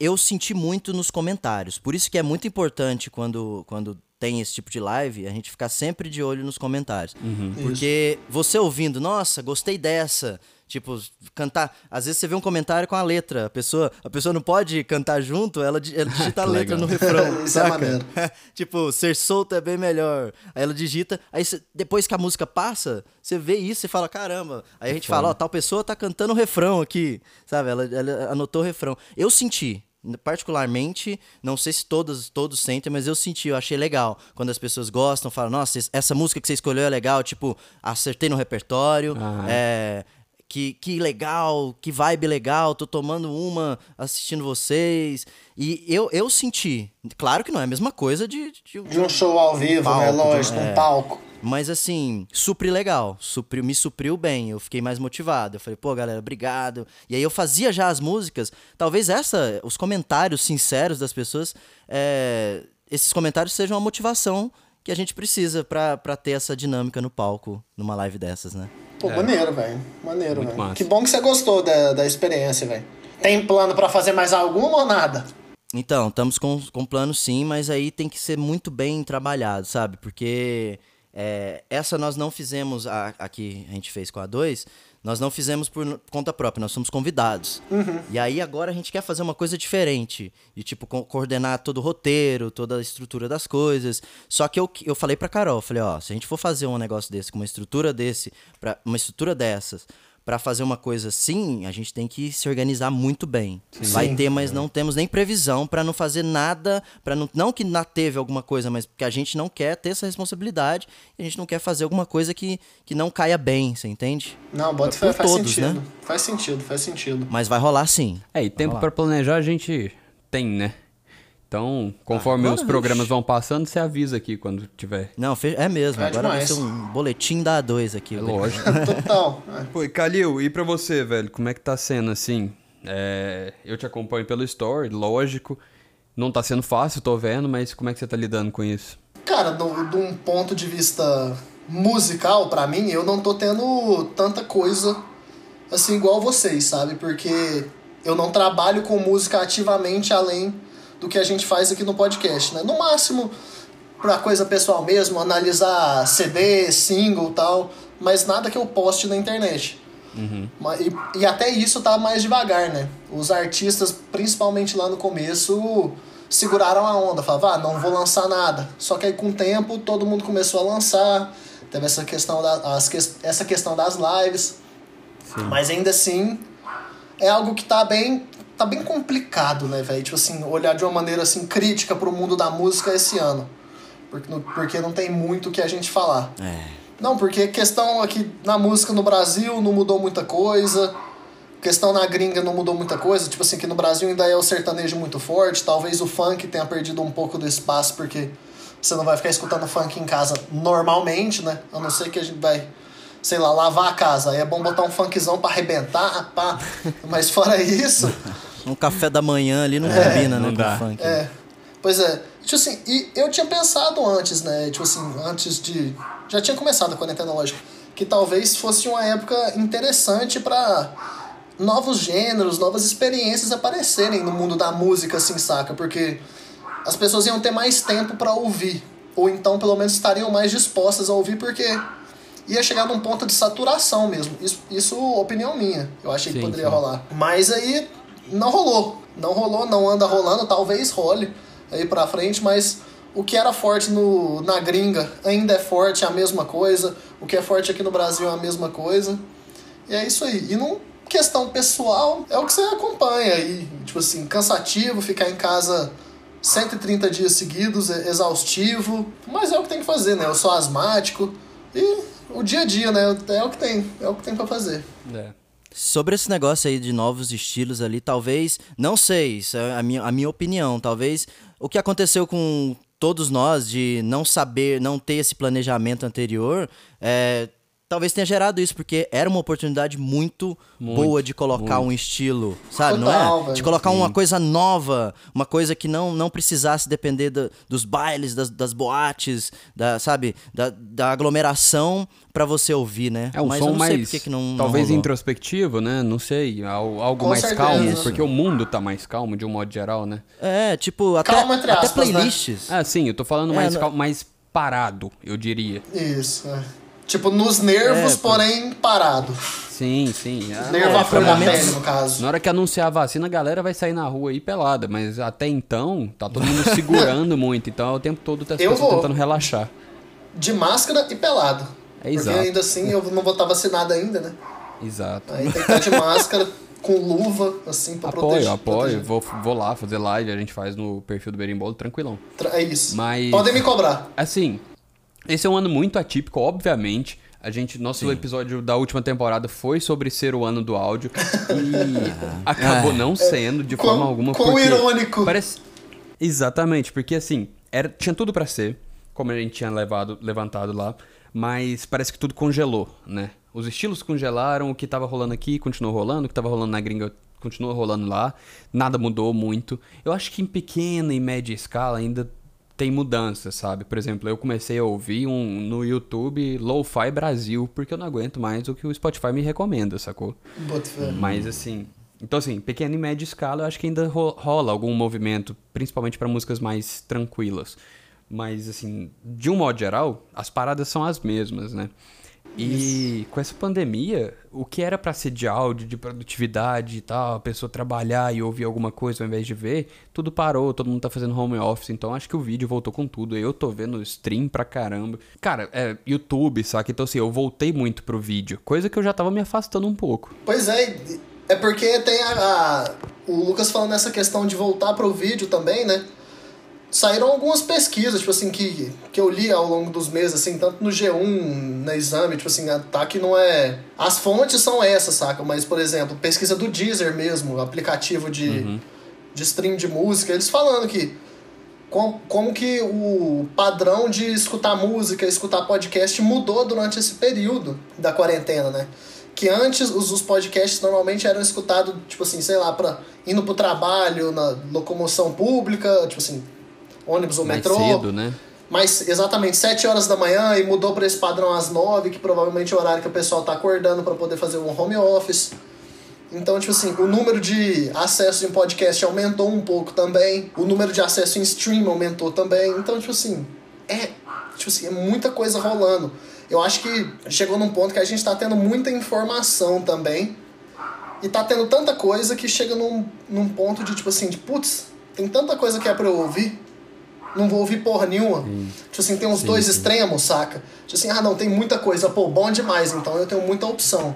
eu senti muito nos comentários. Por isso que é muito importante quando quando tem esse tipo de live, a gente ficar sempre de olho nos comentários. Uhum. Porque você ouvindo, nossa, gostei dessa, Tipo, cantar. Às vezes você vê um comentário com a letra. A pessoa, a pessoa não pode cantar junto, ela, ela digita a (laughs) letra no refrão. (laughs) Isso é saca? é (laughs) tipo, ser solto é bem melhor. Aí ela digita. Aí cê, depois que a música passa, você vê isso e fala: caramba. Aí a gente fala: ó, tal pessoa tá cantando o refrão aqui. Sabe? Ela, ela anotou o refrão. Eu senti particularmente, não sei se todos, todos sentem, mas eu senti, eu achei legal. Quando as pessoas gostam, falam, nossa, essa música que você escolheu é legal, tipo, acertei no repertório, ah. é, que, que legal, que vibe legal, tô tomando uma assistindo vocês. E eu, eu senti, claro que não é a mesma coisa de. De, de um show ao vivo, palco, né? Lógico, é, um palco. Mas assim, supri legal, supri, me supriu bem, eu fiquei mais motivado. Eu falei, pô, galera, obrigado. E aí eu fazia já as músicas. Talvez essa, os comentários sinceros das pessoas, é, esses comentários sejam a motivação que a gente precisa para ter essa dinâmica no palco, numa live dessas, né? Pô, é. maneiro, velho. Maneiro, velho. Que bom que você gostou da, da experiência, velho. Tem plano para fazer mais alguma ou nada? Então, estamos com, com plano sim, mas aí tem que ser muito bem trabalhado, sabe? Porque é, essa nós não fizemos, a, aqui a gente fez com a 2, nós não fizemos por conta própria, nós somos convidados. Uhum. E aí agora a gente quer fazer uma coisa diferente. De tipo, co coordenar todo o roteiro, toda a estrutura das coisas. Só que eu, eu falei pra Carol, falei, ó, se a gente for fazer um negócio desse, com uma estrutura desse, pra, uma estrutura dessas, para fazer uma coisa assim, a gente tem que se organizar muito bem. Sim. Vai ter, mas não temos nem previsão para não fazer nada, para não não que não teve alguma coisa, mas porque a gente não quer ter essa responsabilidade, a gente não quer fazer alguma coisa que, que não caia bem, você entende? Não, bota faz todos, sentido. Né? Faz sentido, faz sentido. Mas vai rolar sim. É, e tempo para planejar a gente tem, né? Então, conforme agora, os programas vixe. vão passando, você avisa aqui quando tiver. Não, é mesmo. É agora demais. vai ser um boletim da A2 aqui. É lógico. (laughs) Total. Pô, e Calil, e pra você, velho? Como é que tá sendo assim? É, eu te acompanho pelo story, lógico. Não tá sendo fácil, tô vendo, mas como é que você tá lidando com isso? Cara, de um ponto de vista musical, para mim, eu não tô tendo tanta coisa assim igual vocês, sabe? Porque eu não trabalho com música ativamente além do que a gente faz aqui no podcast, né? No máximo, pra coisa pessoal mesmo, analisar CD, single tal, mas nada que eu poste na internet. Uhum. E, e, até isso tá mais devagar, né? Os artistas, principalmente lá no começo, seguraram a onda, falavam, ah, não vou lançar nada. Só que aí com o tempo todo mundo começou a lançar, teve essa questão, da, as, essa questão das lives. Sim. Mas ainda assim, é algo que tá bem tá bem complicado, né, velho? Tipo assim, olhar de uma maneira assim crítica pro mundo da música esse ano. Porque, porque não tem muito o que a gente falar. É. Não, porque questão aqui na música no Brasil não mudou muita coisa. Questão na gringa não mudou muita coisa. Tipo assim, que no Brasil ainda é o sertanejo muito forte. Talvez o funk tenha perdido um pouco do espaço, porque você não vai ficar escutando funk em casa normalmente, né? A não ser que a gente vai sei lá, lavar a casa. Aí é bom botar um funkzão pra arrebentar, pá. Mas fora isso. (laughs) um café da manhã ali não é, combina, né, não né, com funk. É. Pois é. Tipo assim, e eu tinha pensado antes, né? Tipo assim, antes de. Já tinha começado a quarentena, lógico. Que talvez fosse uma época interessante para novos gêneros, novas experiências aparecerem no mundo da música, assim, saca? Porque as pessoas iam ter mais tempo para ouvir. Ou então, pelo menos, estariam mais dispostas a ouvir, porque ia chegar num ponto de saturação mesmo. Isso, isso opinião minha. Eu achei sim, que poderia sim. rolar. Mas aí não rolou. Não rolou, não anda rolando, talvez role aí pra frente, mas o que era forte no, na gringa ainda é forte, é a mesma coisa. O que é forte aqui no Brasil é a mesma coisa. E é isso aí. E não, questão pessoal, é o que você acompanha. E, tipo assim, cansativo, ficar em casa 130 dias seguidos, é exaustivo. Mas é o que tem que fazer, né? Eu sou asmático. E o dia a dia, né? É o que tem. É o que tem pra fazer. É. Sobre esse negócio aí de novos estilos ali, talvez, não sei, isso é a minha, a minha opinião, talvez o que aconteceu com todos nós de não saber, não ter esse planejamento anterior, é, talvez tenha gerado isso, porque era uma oportunidade muito, Muito, boa de colocar muito. um estilo, sabe? Total, não é? velho. De colocar Sim. uma coisa nova, uma coisa que não, não precisasse depender da- dos bailes, das, das boates, da, sabe? Da, da aglomeração pra você ouvir, né? É um Mas som eu não sei mais, que que não, não talvez rolou. introspectivo, né? Não sei, al- algo Com mais certeza. calmo, Isso. porque o mundo tá mais calmo de um modo geral, né? É, tipo, até, Calma, até aspas, né? playlists. Ah, sim, eu tô falando É, mais não- calmo, mais parado, eu diria. Isso. é. Tipo, nos nervos, É, porém parado. Sim, sim. Ah, Nervo é, à flor da momentos- pele, no caso. Na hora que anunciar a vacina, a galera vai sair na rua aí pelada, mas até então, tá todo mundo segurando (laughs) muito, então o tempo todo tá tentando relaxar. De máscara e pelado. É Porque exato. ainda assim eu não vou estar vacinado ainda, né? Exato. Aí tem que estar de máscara, com luva, assim, pra Apoio, proteger. apoio. proteger. Vou, vou lá fazer live, a gente faz no perfil do Berimbolo, tranquilão. Tra- É isso. Mas- Podem me cobrar. Assim, esse é um ano muito atípico, obviamente. A gente, nosso episódio da última temporada foi sobre ser o ano do áudio (laughs) e acabou não sendo de Quão- forma alguma quão irônico. Parece Exatamente, porque assim, era tinha tudo pra ser, como a gente tinha levado, levantado lá, mas parece que tudo congelou, né? Os estilos congelaram, o que tava rolando aqui continuou rolando, o que tava rolando na gringa continua rolando lá, nada mudou muito. Eu acho que em pequena e média escala ainda tem mudanças, sabe? Por exemplo, eu comecei a ouvir um no YouTube Lo-Fi Brasil, porque eu não aguento mais o que o Spotify me recomenda, sacou? Mas assim, então assim, pequena e média escala, eu acho que ainda ro- rola algum movimento, principalmente para músicas mais tranquilas. Mas assim, de um modo geral, as paradas são as mesmas, né? E com essa pandemia, o que era pra ser de áudio, de produtividade e tal, a pessoa trabalhar e ouvir alguma coisa ao invés de ver, tudo parou, todo mundo tá fazendo home office, então acho que o vídeo voltou com tudo. Eu tô vendo stream pra caramba. Cara, é YouTube, saca? Então assim, eu voltei muito pro vídeo, coisa que eu já tava me afastando um pouco. Pois é, é porque tem a, a- o Lucas falando nessa questão de voltar pro vídeo também, né? Saíram algumas pesquisas, tipo assim, que, que eu li ao longo dos meses, assim, tanto no G1, na exame, tipo assim, tá que não é. As fontes são essas, saca? Mas, por exemplo, pesquisa do Deezer mesmo, aplicativo de, de stream de música, eles falando que como, como que o padrão de escutar música, escutar podcast mudou durante esse período da quarentena, né? Que antes os, os podcasts normalmente eram escutados, tipo assim, sei lá, pra, indo pro trabalho, na locomoção pública, tipo assim, ônibus ou Mais metrô. cedo, né? Mas exatamente 7 horas da manhã e mudou para esse padrão às 9, que provavelmente é o horário que o pessoal tá acordando para poder fazer um home office. Então, tipo assim, o número de acesso em podcast aumentou um pouco também. O número de acesso em stream aumentou também. Então, tipo assim, é, tipo assim, é muita coisa rolando. Eu acho que chegou num ponto que a gente tá tendo muita informação também. E tá tendo tanta coisa que chega num, num ponto de, tipo assim, de putz, tem tanta coisa que é pra eu ouvir não vou ouvir porra nenhuma. Tipo assim, tem uns Sim, dois sim. extremos, saca? Tipo assim, ah não, tem muita coisa, pô, bom demais, então eu tenho muita opção.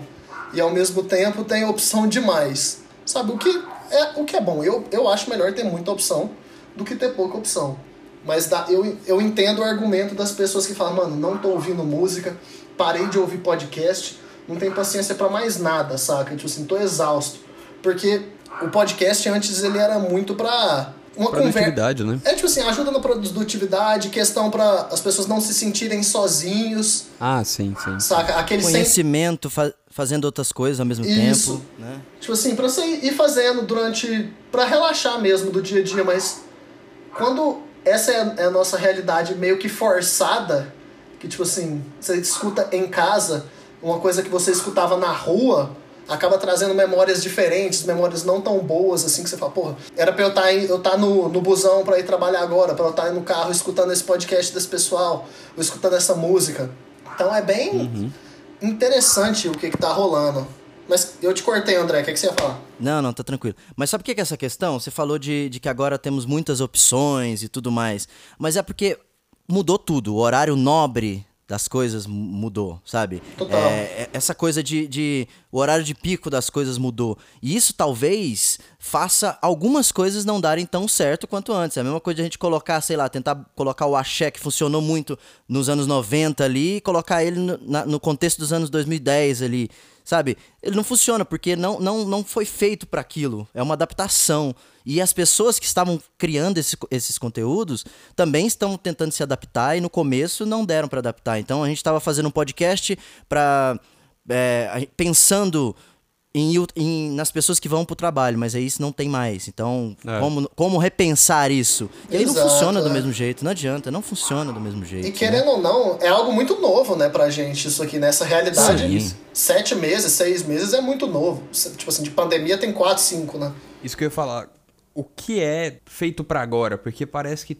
E ao mesmo tempo tem opção demais. Sabe, o que é, o que é bom? Eu, eu acho melhor ter muita opção do que ter pouca opção. Mas dá, eu, eu entendo o argumento das pessoas que falam, mano, não tô ouvindo música, parei de ouvir podcast, não tenho paciência pra mais nada, saca? Tipo assim, tô exausto. Porque o podcast antes ele era muito pra uma conversa. Produtividade, né? É tipo assim, ajuda na produtividade, questão pra as pessoas não se sentirem sozinhos, Ah, sim, sim. saca? Aquele sem, Conhecimento, fa- fazendo outras coisas ao mesmo Isso. tempo. Né? Tipo assim, pra você ir fazendo durante. pra relaxar mesmo do dia a dia, mas quando essa é a, é a nossa realidade meio que forçada, que tipo assim, você escuta em casa uma coisa que você escutava na rua, acaba trazendo memórias diferentes, memórias não tão boas assim, que você fala, porra, era pra eu estar eu tá no, no busão pra ir trabalhar agora, pra eu estar no carro escutando esse podcast desse pessoal, ou escutando essa música. Então é bem interessante o que, que tá rolando. Mas eu te cortei, André, o que, que você ia falar? Não, não, tá tranquilo. Mas sabe o que que é essa questão? Você falou de, de que agora temos muitas opções e tudo mais. Mas é porque mudou tudo. O horário nobre das coisas mudou, sabe? Total. É, essa coisa de, de. O horário de pico das coisas mudou. E isso talvez faça algumas coisas não darem tão certo quanto antes. É a mesma coisa de a gente colocar, sei lá, tentar colocar o axé que funcionou muito nos anos 90 ali e colocar ele no, na, no contexto dos anos 2010 ali. Sabe? Ele não funciona porque não, não, não foi feito para aquilo. É uma adaptação. E as pessoas que estavam criando esse, esses conteúdos também estão tentando se adaptar e no começo não deram para adaptar. Então a gente estava fazendo um podcast para é, pensando em, em, nas pessoas que vão pro trabalho, mas aí isso não tem mais. Então, é. como, como repensar isso? E aí Exato, não funciona é. do mesmo jeito, não adianta, não funciona do mesmo jeito. E querendo né? ou não, é algo muito novo, né, pra gente, isso aqui, nessa né? realidade. Sim. Sete meses, seis meses é muito novo. Tipo assim, de pandemia tem quatro, cinco, né? Isso que eu ia falar. O que é feito para agora? Porque parece que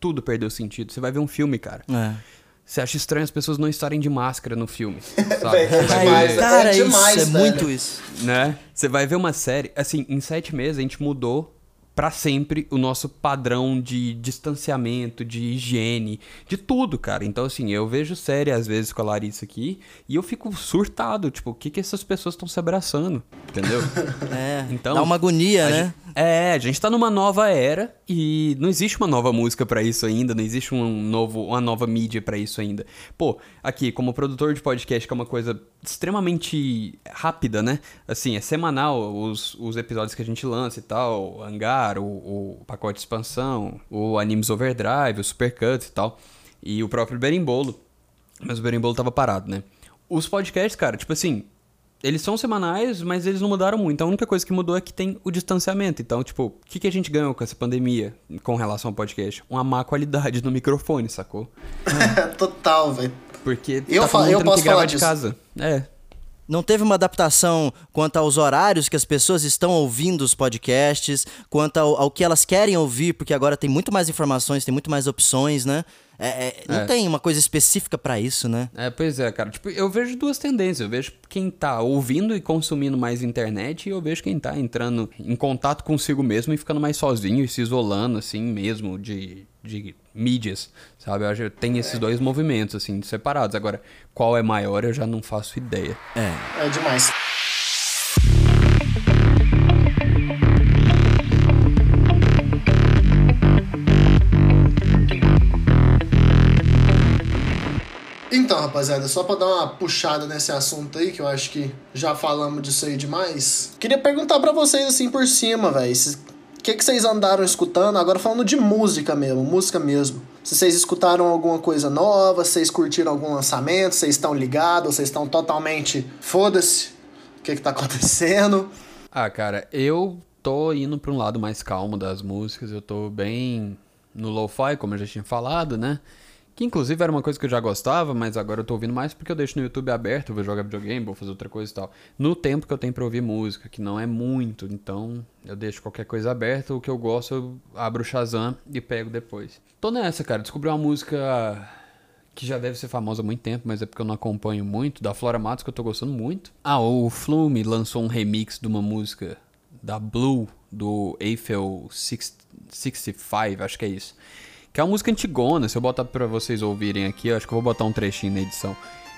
tudo perdeu sentido. Você vai ver um filme, cara. É você acha estranho as pessoas não estarem de máscara no filme, (laughs) sabe? é demais, cara, é demais, isso, é muito isso. Né? Você vai ver uma série, assim, em sete meses a gente mudou para sempre o nosso padrão de distanciamento, de higiene, de tudo, cara. Então, assim, eu vejo série às vezes com a Larissa aqui e eu fico surtado. Tipo, o que que essas pessoas estão se abraçando? Entendeu? (laughs) É. Então, dá uma agonia, né? Gente, é, a gente tá numa nova era e não existe uma nova música para isso ainda, não existe um novo, uma nova mídia para isso ainda. Pô, aqui, como produtor de podcast, que é uma coisa extremamente rápida, né? Assim, é semanal os, os episódios que a gente lança e tal, Hangar, o, o pacote de expansão, o Animes Overdrive, o Supercuts e tal, e o próprio Berimbolo. Mas o Berimbolo tava parado, né? Os podcasts, cara, tipo assim, eles são semanais, mas eles não mudaram muito. A única coisa que mudou é que tem o distanciamento. Então, tipo, o que, que a gente ganhou com essa pandemia com relação ao podcast? Uma má qualidade no microfone, sacou? (laughs) Total, velho. Porque eu, tá eu posso falar de casa. É. Não teve uma adaptação quanto aos horários que as pessoas estão ouvindo os podcasts, quanto ao, ao que elas querem ouvir, porque agora tem muito mais informações, tem muito mais opções, né? É, é, não é. tem uma coisa específica para isso, né? É, pois é, cara. Tipo, eu vejo duas tendências. Eu vejo quem tá ouvindo e consumindo mais internet e eu vejo quem tá entrando em contato consigo mesmo e ficando mais sozinho e se isolando, assim, mesmo de, de mídias, sabe? Eu acho que tem esses dois movimentos, assim, separados. Agora, qual é maior eu já não faço ideia. É. É demais. Rapaziada, só para dar uma puxada nesse assunto aí, que eu acho que já falamos disso aí demais. Queria perguntar para vocês assim por cima, velho. O que, que vocês andaram escutando? Agora falando de música mesmo, música mesmo. Se vocês escutaram alguma coisa nova, vocês curtiram algum lançamento, vocês estão ligados, vocês estão totalmente foda-se. O que, que tá acontecendo? Ah, cara, eu tô indo pra um lado mais calmo das músicas. Eu tô bem no lo-fi, como eu já tinha falado, né? Que inclusive era uma coisa que eu já gostava, mas agora eu tô ouvindo mais porque eu deixo no YouTube aberto, vou jogar videogame, vou fazer outra coisa e tal. No tempo que eu tenho pra ouvir música, que não é muito, então eu deixo qualquer coisa aberta, o que eu gosto eu abro o Shazam e pego depois. Tô nessa, cara, descobri uma música que já deve ser famosa há muito tempo, mas é porque eu não acompanho muito, da Flora Matos, que eu tô gostando muito. Ah, o Flume lançou um remix de uma música da Blue, do Eiffel 65, acho que é isso. Que é uma música antigona, se eu botar pra vocês ouvirem aqui, eu acho que eu vou botar um trechinho na edição.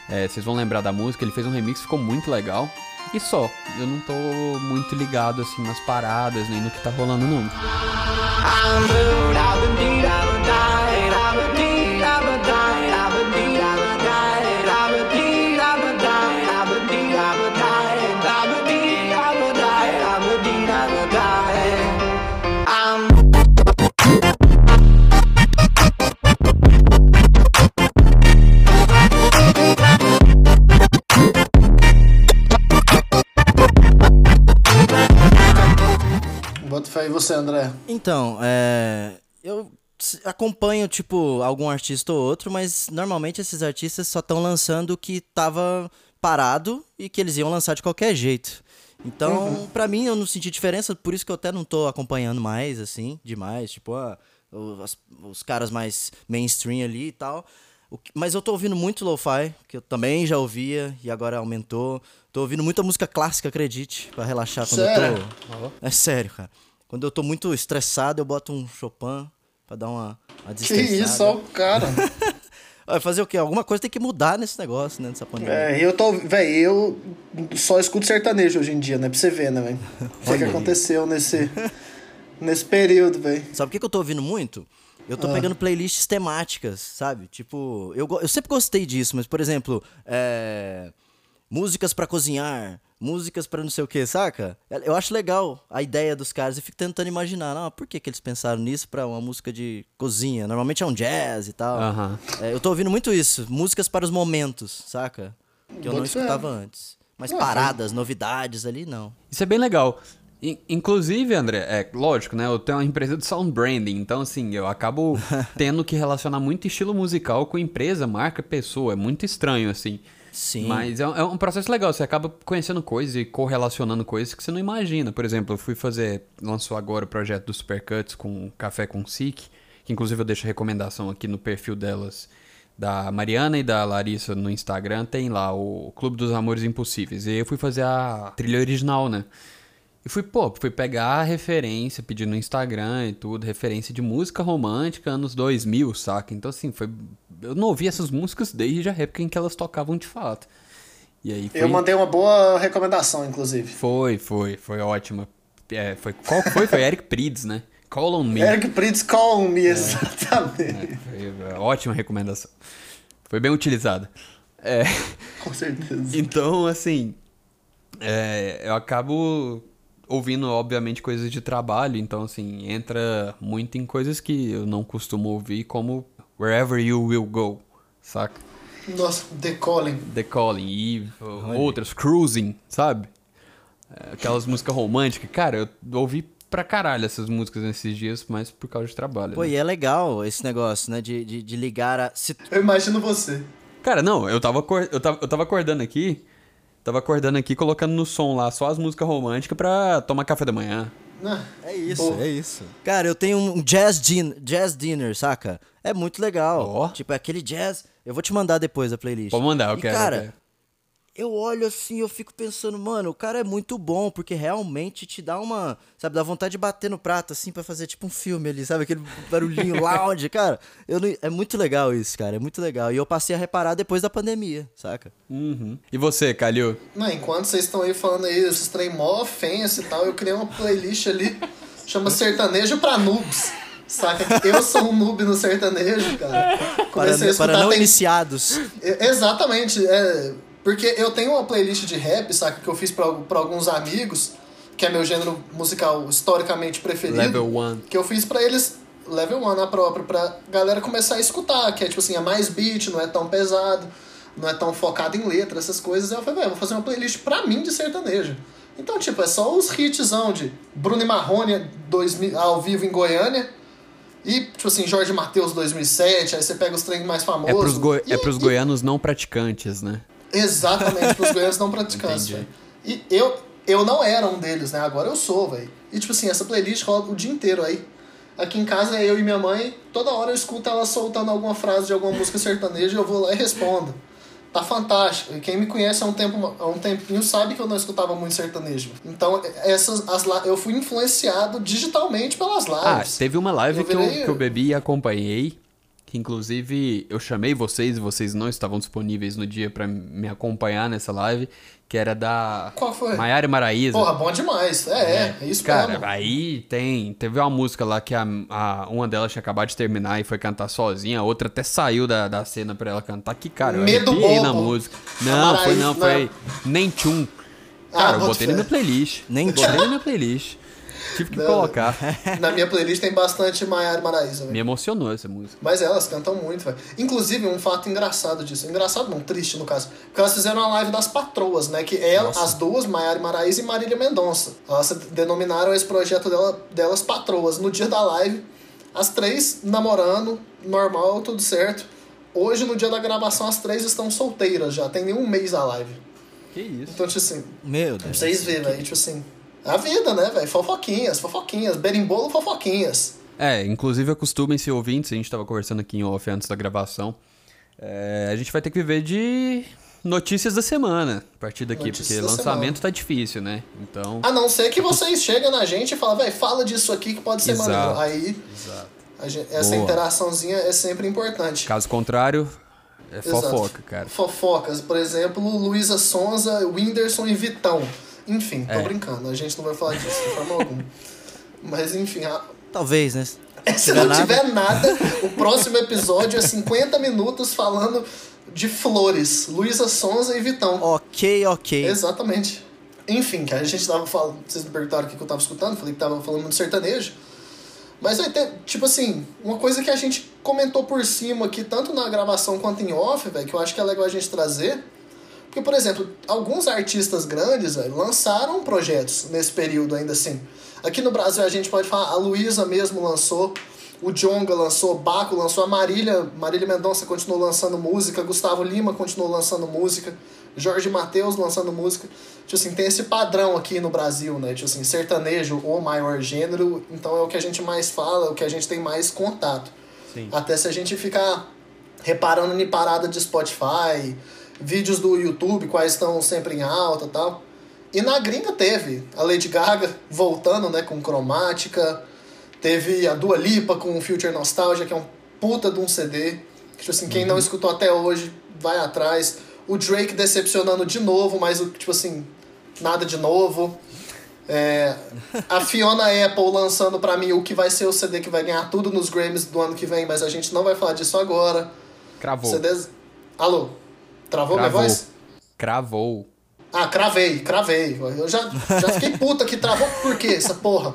É, vocês vão lembrar da música, ele fez um remix, ficou muito legal. E só, eu não tô muito ligado assim nas paradas, nem no que tá rolando não. I'm você, André? Então, é. Eu acompanho, tipo, algum artista ou outro, mas normalmente esses artistas só estão lançando o que tava parado e que eles iam lançar de qualquer jeito. Então, uhum. para mim, eu não senti diferença, por isso que eu até não tô acompanhando mais, assim, demais. Tipo, ah, os, os caras mais mainstream ali e tal. Mas eu tô ouvindo muito lo-fi, que eu também já ouvia e agora aumentou. Tô ouvindo muita música clássica, acredite, para relaxar quando sério? eu tô. É sério, cara. Quando eu tô muito estressado, eu boto um Chopin pra dar uma, uma Que isso, ó, o cara. (laughs) Fazer o quê? Alguma coisa tem que mudar nesse negócio, né? Nessa pandemia. É, eu tô. Véi, eu só escuto sertanejo hoje em dia, né? Pra você ver, né, velho? O que aconteceu nesse. nesse período, velho. Sabe o que, que eu tô ouvindo muito? Eu tô Ah. pegando playlists temáticas, sabe? Tipo, eu, eu sempre gostei disso, mas, por exemplo, é, músicas pra cozinhar, músicas pra não sei o que, saca? Eu acho legal a ideia dos caras e fico tentando imaginar, não, por que, que eles pensaram nisso pra uma música de cozinha? Normalmente é um jazz e tal. É, eu tô ouvindo muito isso, músicas para os momentos, saca? Que eu não Boto fé. escutava antes. Mas Ah, paradas, novidades ali, não. Isso é bem legal. In- Inclusive, André, é lógico, né? Eu tenho uma empresa de sound branding, então assim, eu acabo (laughs) tendo que relacionar muito estilo musical com empresa, marca, pessoa. É muito estranho, assim. Sim. Mas é, um- é um processo legal, você acaba conhecendo coisas e correlacionando coisas que você não imagina. Por exemplo, eu fui fazer, lançou agora o projeto do Supercuts com Café com Sick, que inclusive eu deixo recomendação aqui no perfil delas, da Mariana e da Larissa no Instagram, tem lá o Clube dos Amores Impossíveis. E eu fui fazer a trilha original, né? E fui, pô, fui pegar referência, pedir no Instagram e tudo, referência de música romântica anos 2000, saca? Então, assim, foi. Eu não ouvi essas músicas desde a época em que elas tocavam de fato. E aí foi. Eu mandei uma boa recomendação, inclusive. Foi, foi, foi ótima. É, foi, qual foi? Foi Eric Prids, né? Call on Me. Eric Pritz Call É. Me, exatamente. Foi uma ótima recomendação. Foi bem utilizada. É. (laughs) Com certeza. Então, assim, é, eu acabo ouvindo, obviamente, coisas de trabalho. Então, assim, entra muito em coisas que eu não costumo ouvir, como Wherever You Will Go, saca? Nossa, The Calling. The Calling e uh, outras, Cruising, sabe? É, Aquelas músicas românticas. Cara, eu ouvi pra caralho essas músicas nesses dias, mas por causa de trabalho. Pô, né? e é legal esse negócio, né? De, de, de ligar a. Se, Eu imagino você. Cara, não, eu tava, eu tava, eu tava acordando aqui, tava acordando aqui, colocando no som lá só as músicas românticas pra tomar café da manhã. É isso, Boa. é isso. Cara, eu tenho um jazz, din jazz dinner, saca? É muito legal. Ó. Tipo, é aquele jazz. Eu vou te mandar depois a playlist. Pode mandar, eu E, quero, Cara, eu quero. Eu olho assim, eu fico pensando, mano, o cara é muito bom, porque realmente te dá uma. Sabe, dá vontade de bater no prato, assim, pra fazer tipo um filme ali, sabe? Aquele barulhinho (laughs) loud, cara. Eu não- é muito legal isso, cara. É muito legal. E eu passei a reparar depois da pandemia, saca? Uhum. E você, Calil? Não, enquanto vocês estão aí falando aí, esses trem mó ofensa e tal, eu criei uma playlist ali, chama Sertanejo pra Noobs. Saca? Eu sou um noob no sertanejo, cara. Para, Comecei a para escutar não tem- iniciados. Exatamente, é, porque eu tenho uma playlist de rap, saca, que eu fiz pra, pra alguns amigos, que é meu gênero musical historicamente preferido. Level one. Que eu fiz pra eles, level 1 na própria, pra galera começar a escutar, que é tipo assim, é mais beat, não é tão pesado, não é tão focado em letra, essas coisas. Aí eu falei, velho, vou fazer uma playlist pra mim de sertanejo. Então, tipo, é só os hitzão de Bruno e Marrone 2000, ao vivo em Goiânia. E, tipo assim, Jorge Matheus 2007, aí você pega os trem mais famosos. É pros, goi- E- é pros e- goianos não praticantes, né? Exatamente, pros goianos não praticantes, velho. E eu, eu não era um deles, né? Agora eu sou, velho. E tipo assim, essa playlist rola o dia inteiro aí. Aqui em casa é eu e minha mãe, toda hora eu escuto ela soltando alguma frase de alguma música sertaneja e eu vou lá e respondo. Tá fantástico. E quem me conhece há um, tempo, há um tempinho sabe que eu não escutava muito sertanejo. Então, essas, as, eu fui influenciado digitalmente pelas Ah, lives. teve uma live Eu que, eu, virei- que eu bebi e acompanhei. Que inclusive eu chamei vocês e vocês não estavam disponíveis no dia pra me acompanhar nessa live. Que era da Qual foi? Maiara e Maraíza. Porra, bom demais. É, é, é isso Cara, mesmo. aí tem. Teve uma música lá que a, a- uma delas tinha acabado de terminar e foi cantar sozinha, a outra até saiu da, da cena pra ela cantar. Que cara, eu Medo na bobo. música. A Não, foi não, Maraíza, foi nem tchum. Ah, Cara, eu boto botei na minha playlist. Nem botei tchum. na minha playlist. Tive que Não. colocar. Na minha playlist tem bastante Maiara e Maraísa, velho. Me emocionou essa música. Mas elas cantam muito, velho. Inclusive, um fato engraçado disso. Engraçado não, triste no caso. Porque elas fizeram uma live das patroas, né? Que elas, as duas, Maiara e Maraísa e Marília Mendonça. Elas denominaram esse projeto dela, delas patroas. No dia da live, as três namorando, normal, tudo certo. Hoje, no dia da gravação, as três estão solteiras já. Tem nem um mês a live. Que isso? Então, tipo assim, Meu pra Deus. vocês verem, velho. Tipo assim, a vida, né, velho? Fofoquinhas, fofoquinhas. Berimbolo, fofoquinhas. É, inclusive acostumem-se ouvintes, a gente tava conversando aqui em off antes da gravação. É, a gente vai ter que viver de notícias da semana a partir daqui, Notícias porque lançamento semana. tá difícil, né? Então. A não ser que vocês cheguem na gente e falem, velho, fala disso aqui que pode ser Exato. maneiro. Aí, a gente- essa Boa. interaçãozinha é sempre importante. Caso contrário, É Exato. fofoca, cara. Fofocas, por exemplo, Luísa Sonza, Whindersson e Vitão. Enfim, tô É. brincando, a gente não vai falar disso de forma alguma. Mas enfim, a- Talvez, né? se tiver não nada. tiver nada, o próximo episódio é 50 minutos falando de flores. Luísa Sonza e Vitão. Ok, ok. Exatamente. Enfim, que a gente tava falando. Vocês me perguntaram o que eu tava escutando, falei que tava falando de sertanejo. Mas ter, tipo assim, uma coisa que a gente comentou por cima aqui, tanto na gravação quanto em off, velho, que eu acho que é legal a gente trazer. Porque, por exemplo, alguns artistas grandes, lançaram projetos nesse período ainda assim. Aqui no Brasil a gente pode falar, a Luísa mesmo lançou, o Jonga lançou, Baco lançou, a Marília, Marília Mendonça continuou lançando música, Gustavo Lima continuou lançando música, Jorge Mateus lançando música. Tipo assim, tem esse padrão aqui no Brasil, né? Tipo assim, sertanejo, o maior gênero, então é o que a gente mais fala, é o que a gente tem mais contato. Sim. Até se a gente ficar reparando em parada de Spotify, vídeos do YouTube, quais estão sempre em alta e tal. E na gringa teve a Lady Gaga voltando, né, com cromática. Teve a Dua Lipa com o Future Nostalgia, que é um puta de um CD. Tipo assim, quem não escutou até hoje, vai atrás. O Drake decepcionando de novo, mas, tipo assim, nada de novo. É, a Fiona Apple lançando pra mim o que vai ser o CD que vai ganhar tudo nos Grammys do ano que vem, mas a gente não vai falar disso agora. Cravou. CDs... Alô? Travou minha voz? Cravou. Ah, cravei, cravei. Eu já, já fiquei puta que travou por quê, essa porra?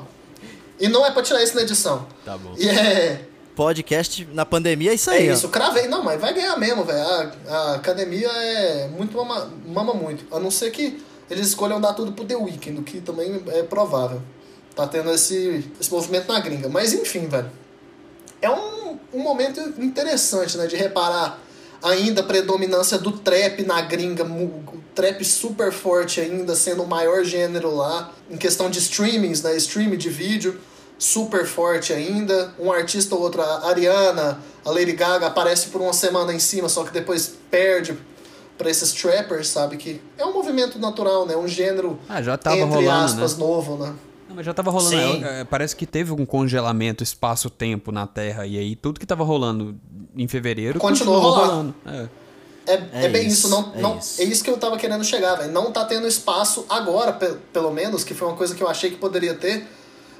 E não é pra tirar isso na edição. Tá bom. E é. Podcast na pandemia é isso É aí. ó. isso, cravei. Não, mas vai ganhar mesmo, velho. A, a academia é muito mama, mama muito. A não ser que eles escolham dar tudo pro The Weeknd, o que também é provável. Tá tendo esse, esse movimento na gringa. Mas enfim, velho. É um, um momento interessante, né? De reparar ainda a predominância do trap na gringa, trap super forte ainda, sendo o maior gênero lá. Em questão de streamings, né? Streaming de vídeo, super forte ainda. Um artista ou outro, a Ariana, a Lady Gaga, aparece por uma semana em cima, só que depois perde pra esses trappers, sabe? Que é um movimento natural, né? Um gênero, Ah, já tava entre rolando, aspas, né? novo, né? Não, mas já tava rolando. Sim. é, é, parece que teve um congelamento espaço-tempo na Terra. E aí tudo que tava rolando em fevereiro Continuou continuou rolando. rolando. É. É, É é bem isso, isso, não, é não, isso. é isso que eu tava querendo chegar, velho. Não tá tendo espaço agora, pe- pelo menos, que foi uma coisa que eu achei que poderia ter,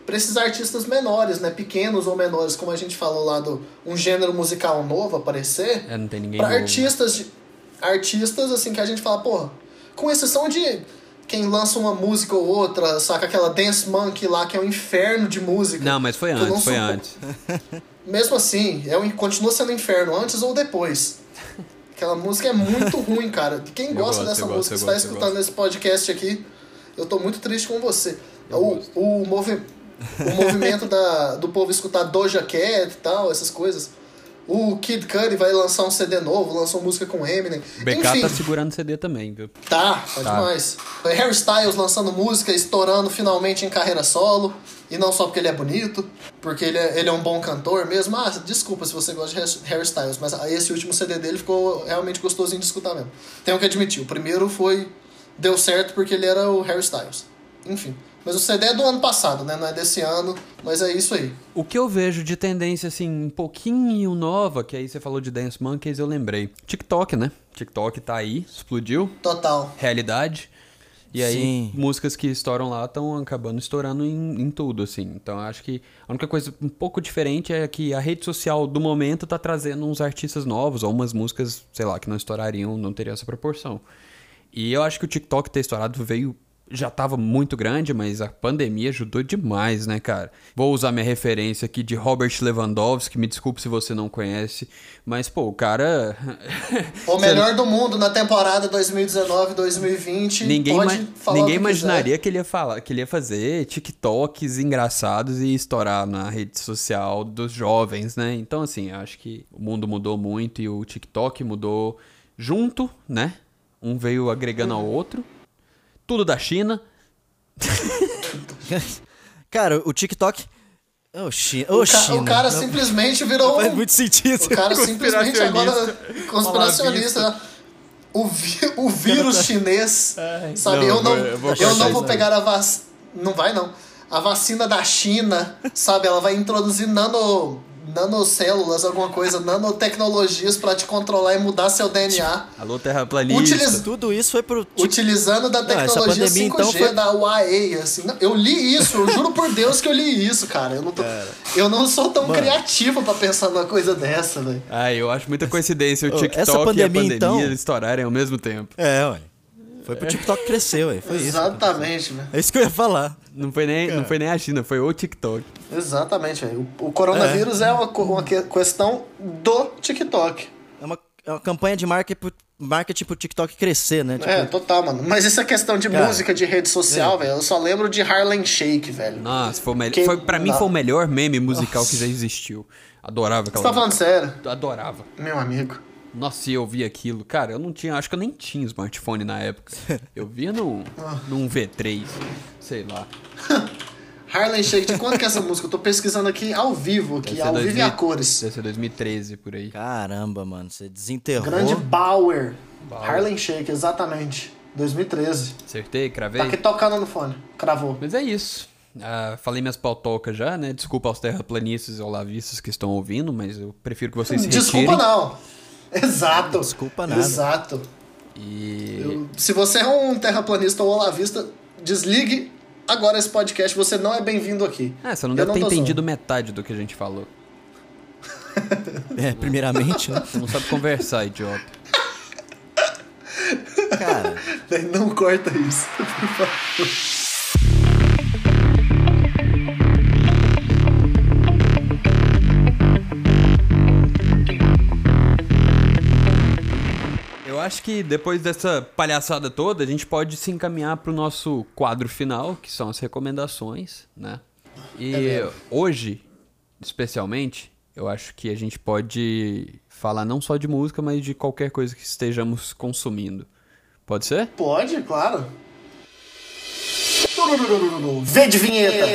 pra esses artistas menores, né? Pequenos ou menores, como a gente falou lá do um gênero musical novo aparecer. É, não tem ninguém Pra novo. artistas, de- artistas, assim, que a gente fala, porra, com exceção de quem lança uma música ou outra, saca aquela Dance Monkey lá, que é um inferno de música. Não, mas foi antes, foi antes. (laughs) mesmo assim, é um, continua sendo um inferno, antes ou depois. Aquela música é muito (laughs) ruim, cara. Quem gosta gosto, dessa gosto, música, eu você tá gosto, escutando gosto. esse podcast aqui, eu tô muito triste com você. Eu O, gosto. o, movi o movimento da, do povo escutar Doja Cat e tal, essas coisas. O Kid Cudi vai lançar um CD novo, lançou música com Eminem. O BK Enfim, tá segurando CD também, viu? Tá, tá, Tá. demais. Harry Styles lançando música, estourando finalmente em carreira solo. E não só porque ele é bonito, porque ele é, ele é um bom cantor mesmo. Ah, desculpa se você gosta de Harry- Styles, mas esse último CD dele ficou realmente gostosinho de escutar mesmo. Tenho que admitir, o primeiro foi. Deu certo porque ele era o Harry Styles. Enfim. Mas o CD é do ano passado, né? Não é desse ano, mas é isso aí. O que eu vejo de tendência, assim, um pouquinho nova, que aí você falou de Dance Monkeys, eu lembrei. TikTok, né? TikTok tá aí, explodiu, Total. realidade. E aí, Sim. músicas que estouram lá estão acabando estourando em, em tudo, assim. Então, eu acho que a única coisa um pouco diferente é que a rede social do momento tá trazendo uns artistas novos, ou umas músicas, sei lá, que não estourariam, não teriam essa proporção. E eu acho que o TikTok ter estourado veio. Já tava muito grande, mas a pandemia ajudou demais, né, cara? Vou usar minha referência aqui de Robert Lewandowski, me desculpe se você não conhece, mas, pô, o cara. O (laughs) melhor do mundo na temporada 2019-2020. Ninguém, ninguém quiser. imaginaria que ele ia falar, que ele ia fazer TikToks engraçados e estourar na rede social dos jovens, né? Então, assim, acho que o mundo mudou muito e o TikTok mudou junto, né? Um veio agregando ao outro. Tudo da China. (laughs) Cara, o TikTok. China. Ô, O, ca- China. o cara Não simplesmente virou faz um muito sentido. O cara simplesmente agora conspiracionista. O, vi- o vírus chinês, sabe? não, eu não, eu eu vou cortar não vou pegar a vacina. Não vai, não. A vacina da China, sabe? Ela vai introduzir nano, nanocélulas, alguma coisa, nanotecnologias pra te controlar e mudar seu DNA. Alô, terraplanista. Utiliza- Tudo isso foi pro. Utilizando da Não, tecnologia pandemia, 5G então, foi- da UAE, assim. Não, Eu li isso, eu juro por Deus que eu li isso, cara. Eu não, tô- eu não sou tão Mano. criativo pra pensar numa coisa dessa, velho. Ah, eu acho muita coincidência o TikTok essa e a pandemia, pandemia então- estourarem ao mesmo tempo. É, ué. Foi pro TikTok crescer, ué. Foi isso. Exatamente, velho. É isso que eu ia falar. Não foi nem, não foi nem a China, foi o TikTok. Exatamente, velho. O, o coronavírus é, uma, co- uma que- questão do TikTok. É uma, é uma campanha de marketing pro, marketing pro TikTok crescer, né? Tipo, É, total, mano. Mas essa questão de Cara, música, de rede social, velho, eu só lembro de Harlem Shake, velho. Nossa, foi o melhor. Que- Foi, pra mim não. foi o melhor meme musical que já existiu. Adorava aquela Você tá falando sério? Adorava. Meu amigo. Nossa, e eu vi aquilo. Cara, eu não tinha. Acho que eu nem tinha smartphone na época. (laughs) Eu via num, Ah. num V3. Sei lá. (laughs) Harlem Shake, de quando que é essa música? Eu tô pesquisando aqui ao vivo, aqui, ao vivo e 2000 a cores. Deve ser 2013 por aí. Caramba, mano. Você desenterrou. Grande Bauer. Bauer. Harlem Shake, exatamente. 2013. Acertei, cravei. Tá aqui tocando no fone. Cravou. Mas é isso. Ah, falei minhas pautocas já, né? Desculpa aos terraplanistas e olavistas que estão ouvindo, mas eu prefiro que vocês se Desculpa retirem. não. Exato. Desculpa nada. Exato. E Eu- se você é um terraplanista ou olavista, desligue agora esse podcast. Você não é bem-vindo aqui. Ah, você não Eu deve ter entendido metade do que a gente falou. (laughs) É, primeiramente, né? Você não sabe conversar, idiota. Cara, (laughs) zoando. Não corta isso. por favor. Acho que depois dessa palhaçada toda, a gente pode se encaminhar pro nosso quadro final, que são as recomendações, né? E É hoje, especialmente, eu acho que a gente pode falar não só de música, mas de qualquer coisa que estejamos consumindo. Pode ser? Pode, claro. Vê de vinheta.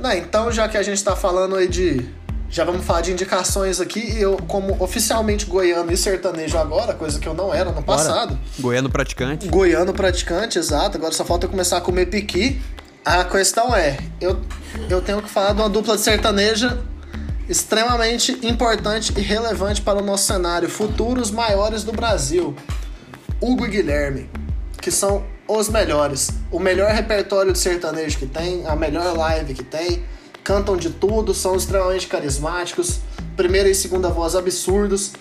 Não, então, já que a gente tá falando aí de. Já vamos falar de indicações aqui. E eu, como oficialmente goiano e sertanejo agora, coisa que eu não era no passado. Goiano praticante. Goiano praticante, exato. Agora só falta eu começar a comer piqui. A questão é, eu, eu tenho que falar de uma dupla de sertaneja extremamente importante e relevante para o nosso cenário. Futuros maiores do Brasil. Hugo e Guilherme, que são os melhores. O melhor repertório de sertanejo que tem, a melhor live que tem. Cantam de tudo, são extremamente carismáticos. Primeira e segunda voz absurdos.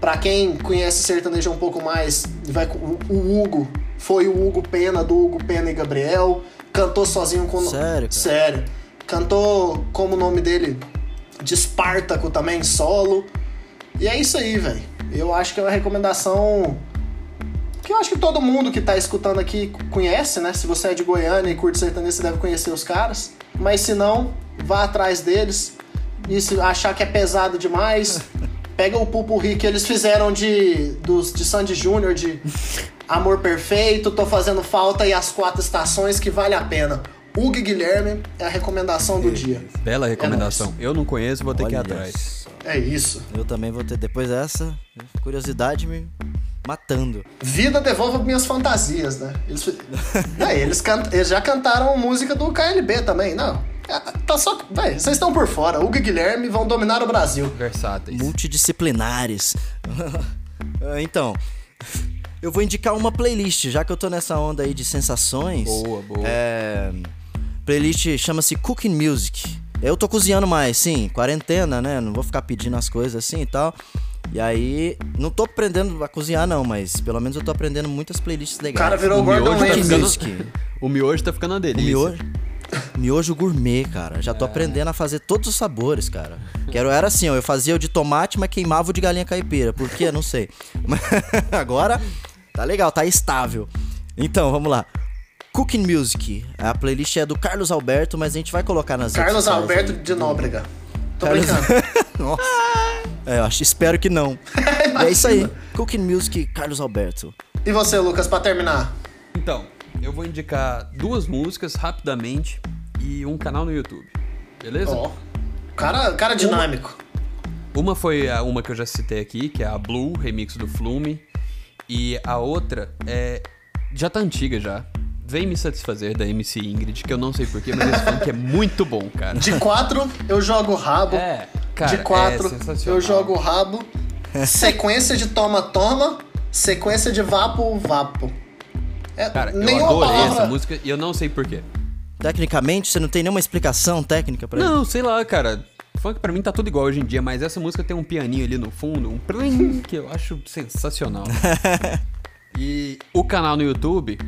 Pra quem conhece sertanejo um pouco mais, vai o Hugo foi o Hugo Pena do Hugo Pena e Gabriel. Cantou sozinho com Sério, cara? Sério. Cantou como o nome dele de Espartaco também solo. E é isso aí, velho. Eu acho que é uma recomendação que eu acho que todo mundo que tá escutando aqui conhece, né? Se você é de Goiânia e curte sertanejo, você deve conhecer os caras. Mas se não, vá atrás deles. E se achar que é pesado demais, (laughs) pega o pupurri que eles fizeram de, dos, de Sandy Júnior, de Amor Perfeito, Tô Fazendo Falta e As Quatro Estações, que vale a pena. Hugo e Guilherme é a recomendação do dia. Bela recomendação. Eu não conheço, vou ter que ir olha atrás. É isso. Eu também vou ter, depois dessa, curiosidade me matando. Vida devolva minhas fantasias, né? Eles, Não, eles, cant... eles já cantaram música do KLB também, não. É, Tá só. Véi, vocês estão por fora. Hugo e Guilherme vão dominar o Brasil. Versáteis. Multidisciplinares. (laughs) Ah, então, eu vou indicar uma playlist, já que eu tô nessa onda aí de sensações. Boa, boa. É, playlist chama-se Cooking Music. Eu tô cozinhando mais, sim, quarentena, né? Não vou ficar pedindo as coisas assim e tal. E aí, não tô aprendendo a cozinhar não, mas pelo menos eu tô aprendendo muitas playlists O legais. cara virou o miojo Gordon tá Cooking Ramsay. Music. O miojo tá ficando uma O delícia. miojo, miojo gourmet, cara. Já tô aprendendo a fazer todos os sabores, cara. Quero era assim, ó, eu fazia o de tomate, mas queimava o de galinha caipira. Por quê? Não sei. Mas (laughs) agora tá legal, tá estável. Então, vamos lá. Cooking Music. A playlist é do Carlos Alberto, mas a gente vai colocar nas redes Carlos sociais Alberto aí. de Nóbrega. Tô Carlos- brincando. (laughs) Nossa. É, eu acho, espero que não. (laughs) E é isso aí. Cooking Music, Carlos Alberto. E você, Lucas, pra terminar? Então, eu vou indicar duas músicas rapidamente e um canal no YouTube. Beleza? Ó. Cara, cara dinâmico. Uma foi a uma que eu já citei aqui, que é a Blue, remix do Flume. E a outra é. Já tá antiga já. Vem Me Satisfazer da MC Ingrid, que eu não sei porquê, mas esse funk é muito bom, cara. De quatro, eu jogo rabo. É, cara, de quatro, é eu jogo rabo. (laughs) Sequência de toma-toma, sequência de vapo-vapo. É, Cara, eu nenhuma adorei palavra. essa música e eu não sei porquê. Tecnicamente, você não tem nenhuma explicação técnica pra Não, sei lá, cara. Funk pra mim tá tudo igual hoje em dia, mas essa música tem um pianinho ali no fundo, um plim, que eu acho sensacional. (laughs) e o canal no YouTube,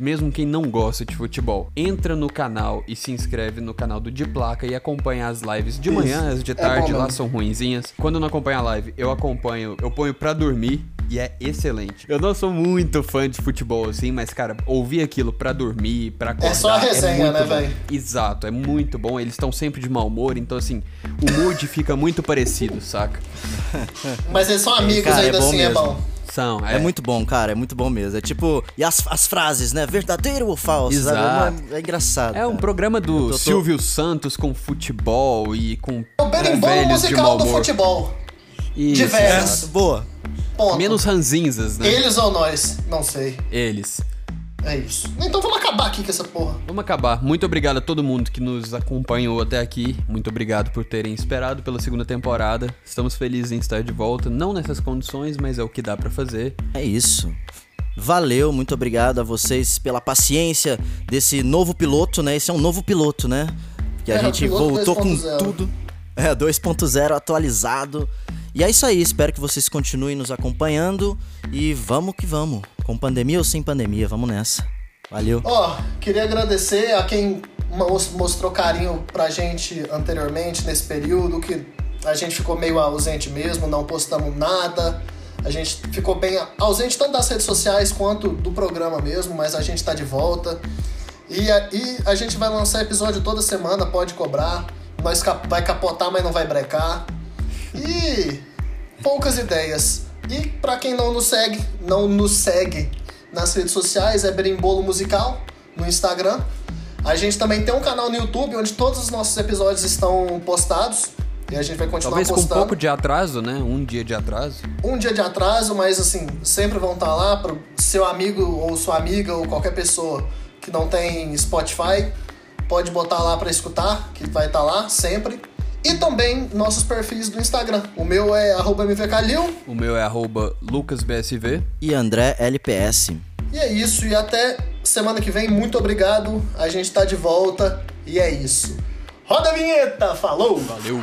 mesmo quem não gosta de futebol, entra no canal e se inscreve no canal do De Placa e acompanha as lives de manhã, as de É tarde, bom lá são ruinzinhas. Quando eu não acompanho a live, eu acompanho, eu ponho pra dormir. E é excelente. Eu não sou muito fã de futebol assim, mas, cara, ouvir aquilo pra dormir, pra acordar. É só a resenha, muito né, velho? Exato, é muito bom. Eles estão sempre de mau humor, então assim, o mood fica muito parecido, saca? Mas eles são amigos, Cara, é ainda assim é mesmo. bom. São, É. muito bom, cara, é muito bom mesmo. É tipo. E as, as frases, né? Verdadeiro ou falso? sabe? Exato. É, é engraçado. É um cara. programa do tô- tô- Silvio Santos com futebol e com O berimbau musical do futebol. Isso, Diversos. Boa. Ponto. Menos ranzinzas, né? Eles ou nós? Não sei. Eles. É isso. Então vamos acabar aqui com essa porra. Vamos acabar. Muito obrigado a todo mundo que nos acompanhou até aqui. Muito obrigado por terem esperado pela segunda temporada. Estamos felizes em estar de volta, não nessas condições, mas é o que dá pra fazer. É isso. Valeu, muito obrigado a vocês pela paciência desse novo piloto, né? Esse é um novo piloto, né? Que a É, gente voltou com 2.0. tudo. É, 2.0 atualizado. E é isso aí, espero que vocês continuem nos acompanhando. E vamos que vamos. Com pandemia ou sem pandemia, vamos nessa. Valeu. Ó, queria agradecer a quem mos- mostrou carinho pra gente anteriormente nesse período, que a gente ficou meio ausente mesmo, não postamos nada. A gente ficou bem ausente tanto das redes sociais quanto do programa mesmo, mas a gente tá de volta. E a, e a gente vai lançar episódio toda semana, pode cobrar. Nós vai capotar, mas não vai brecar. E poucas ideias. E pra quem não nos segue, não nos segue nas redes sociais, é Berimbolo Musical no Instagram. A gente também tem um canal no YouTube onde todos os nossos episódios estão postados. E a gente vai continuar Talvez com um postando. pouco de atraso, né? Um dia de atraso. Um dia de atraso, mas assim, sempre vão estar lá para seu amigo ou sua amiga ou qualquer pessoa que não tem Spotify, pode botar lá para escutar, que vai estar lá sempre. E também nossos perfis do Instagram. O meu é arroba mvcalil. O meu é lucasbsv. E André LPS. E é isso, e até semana que vem. Muito obrigado. A gente tá de volta e é isso. Roda a vinheta, falou! Valeu!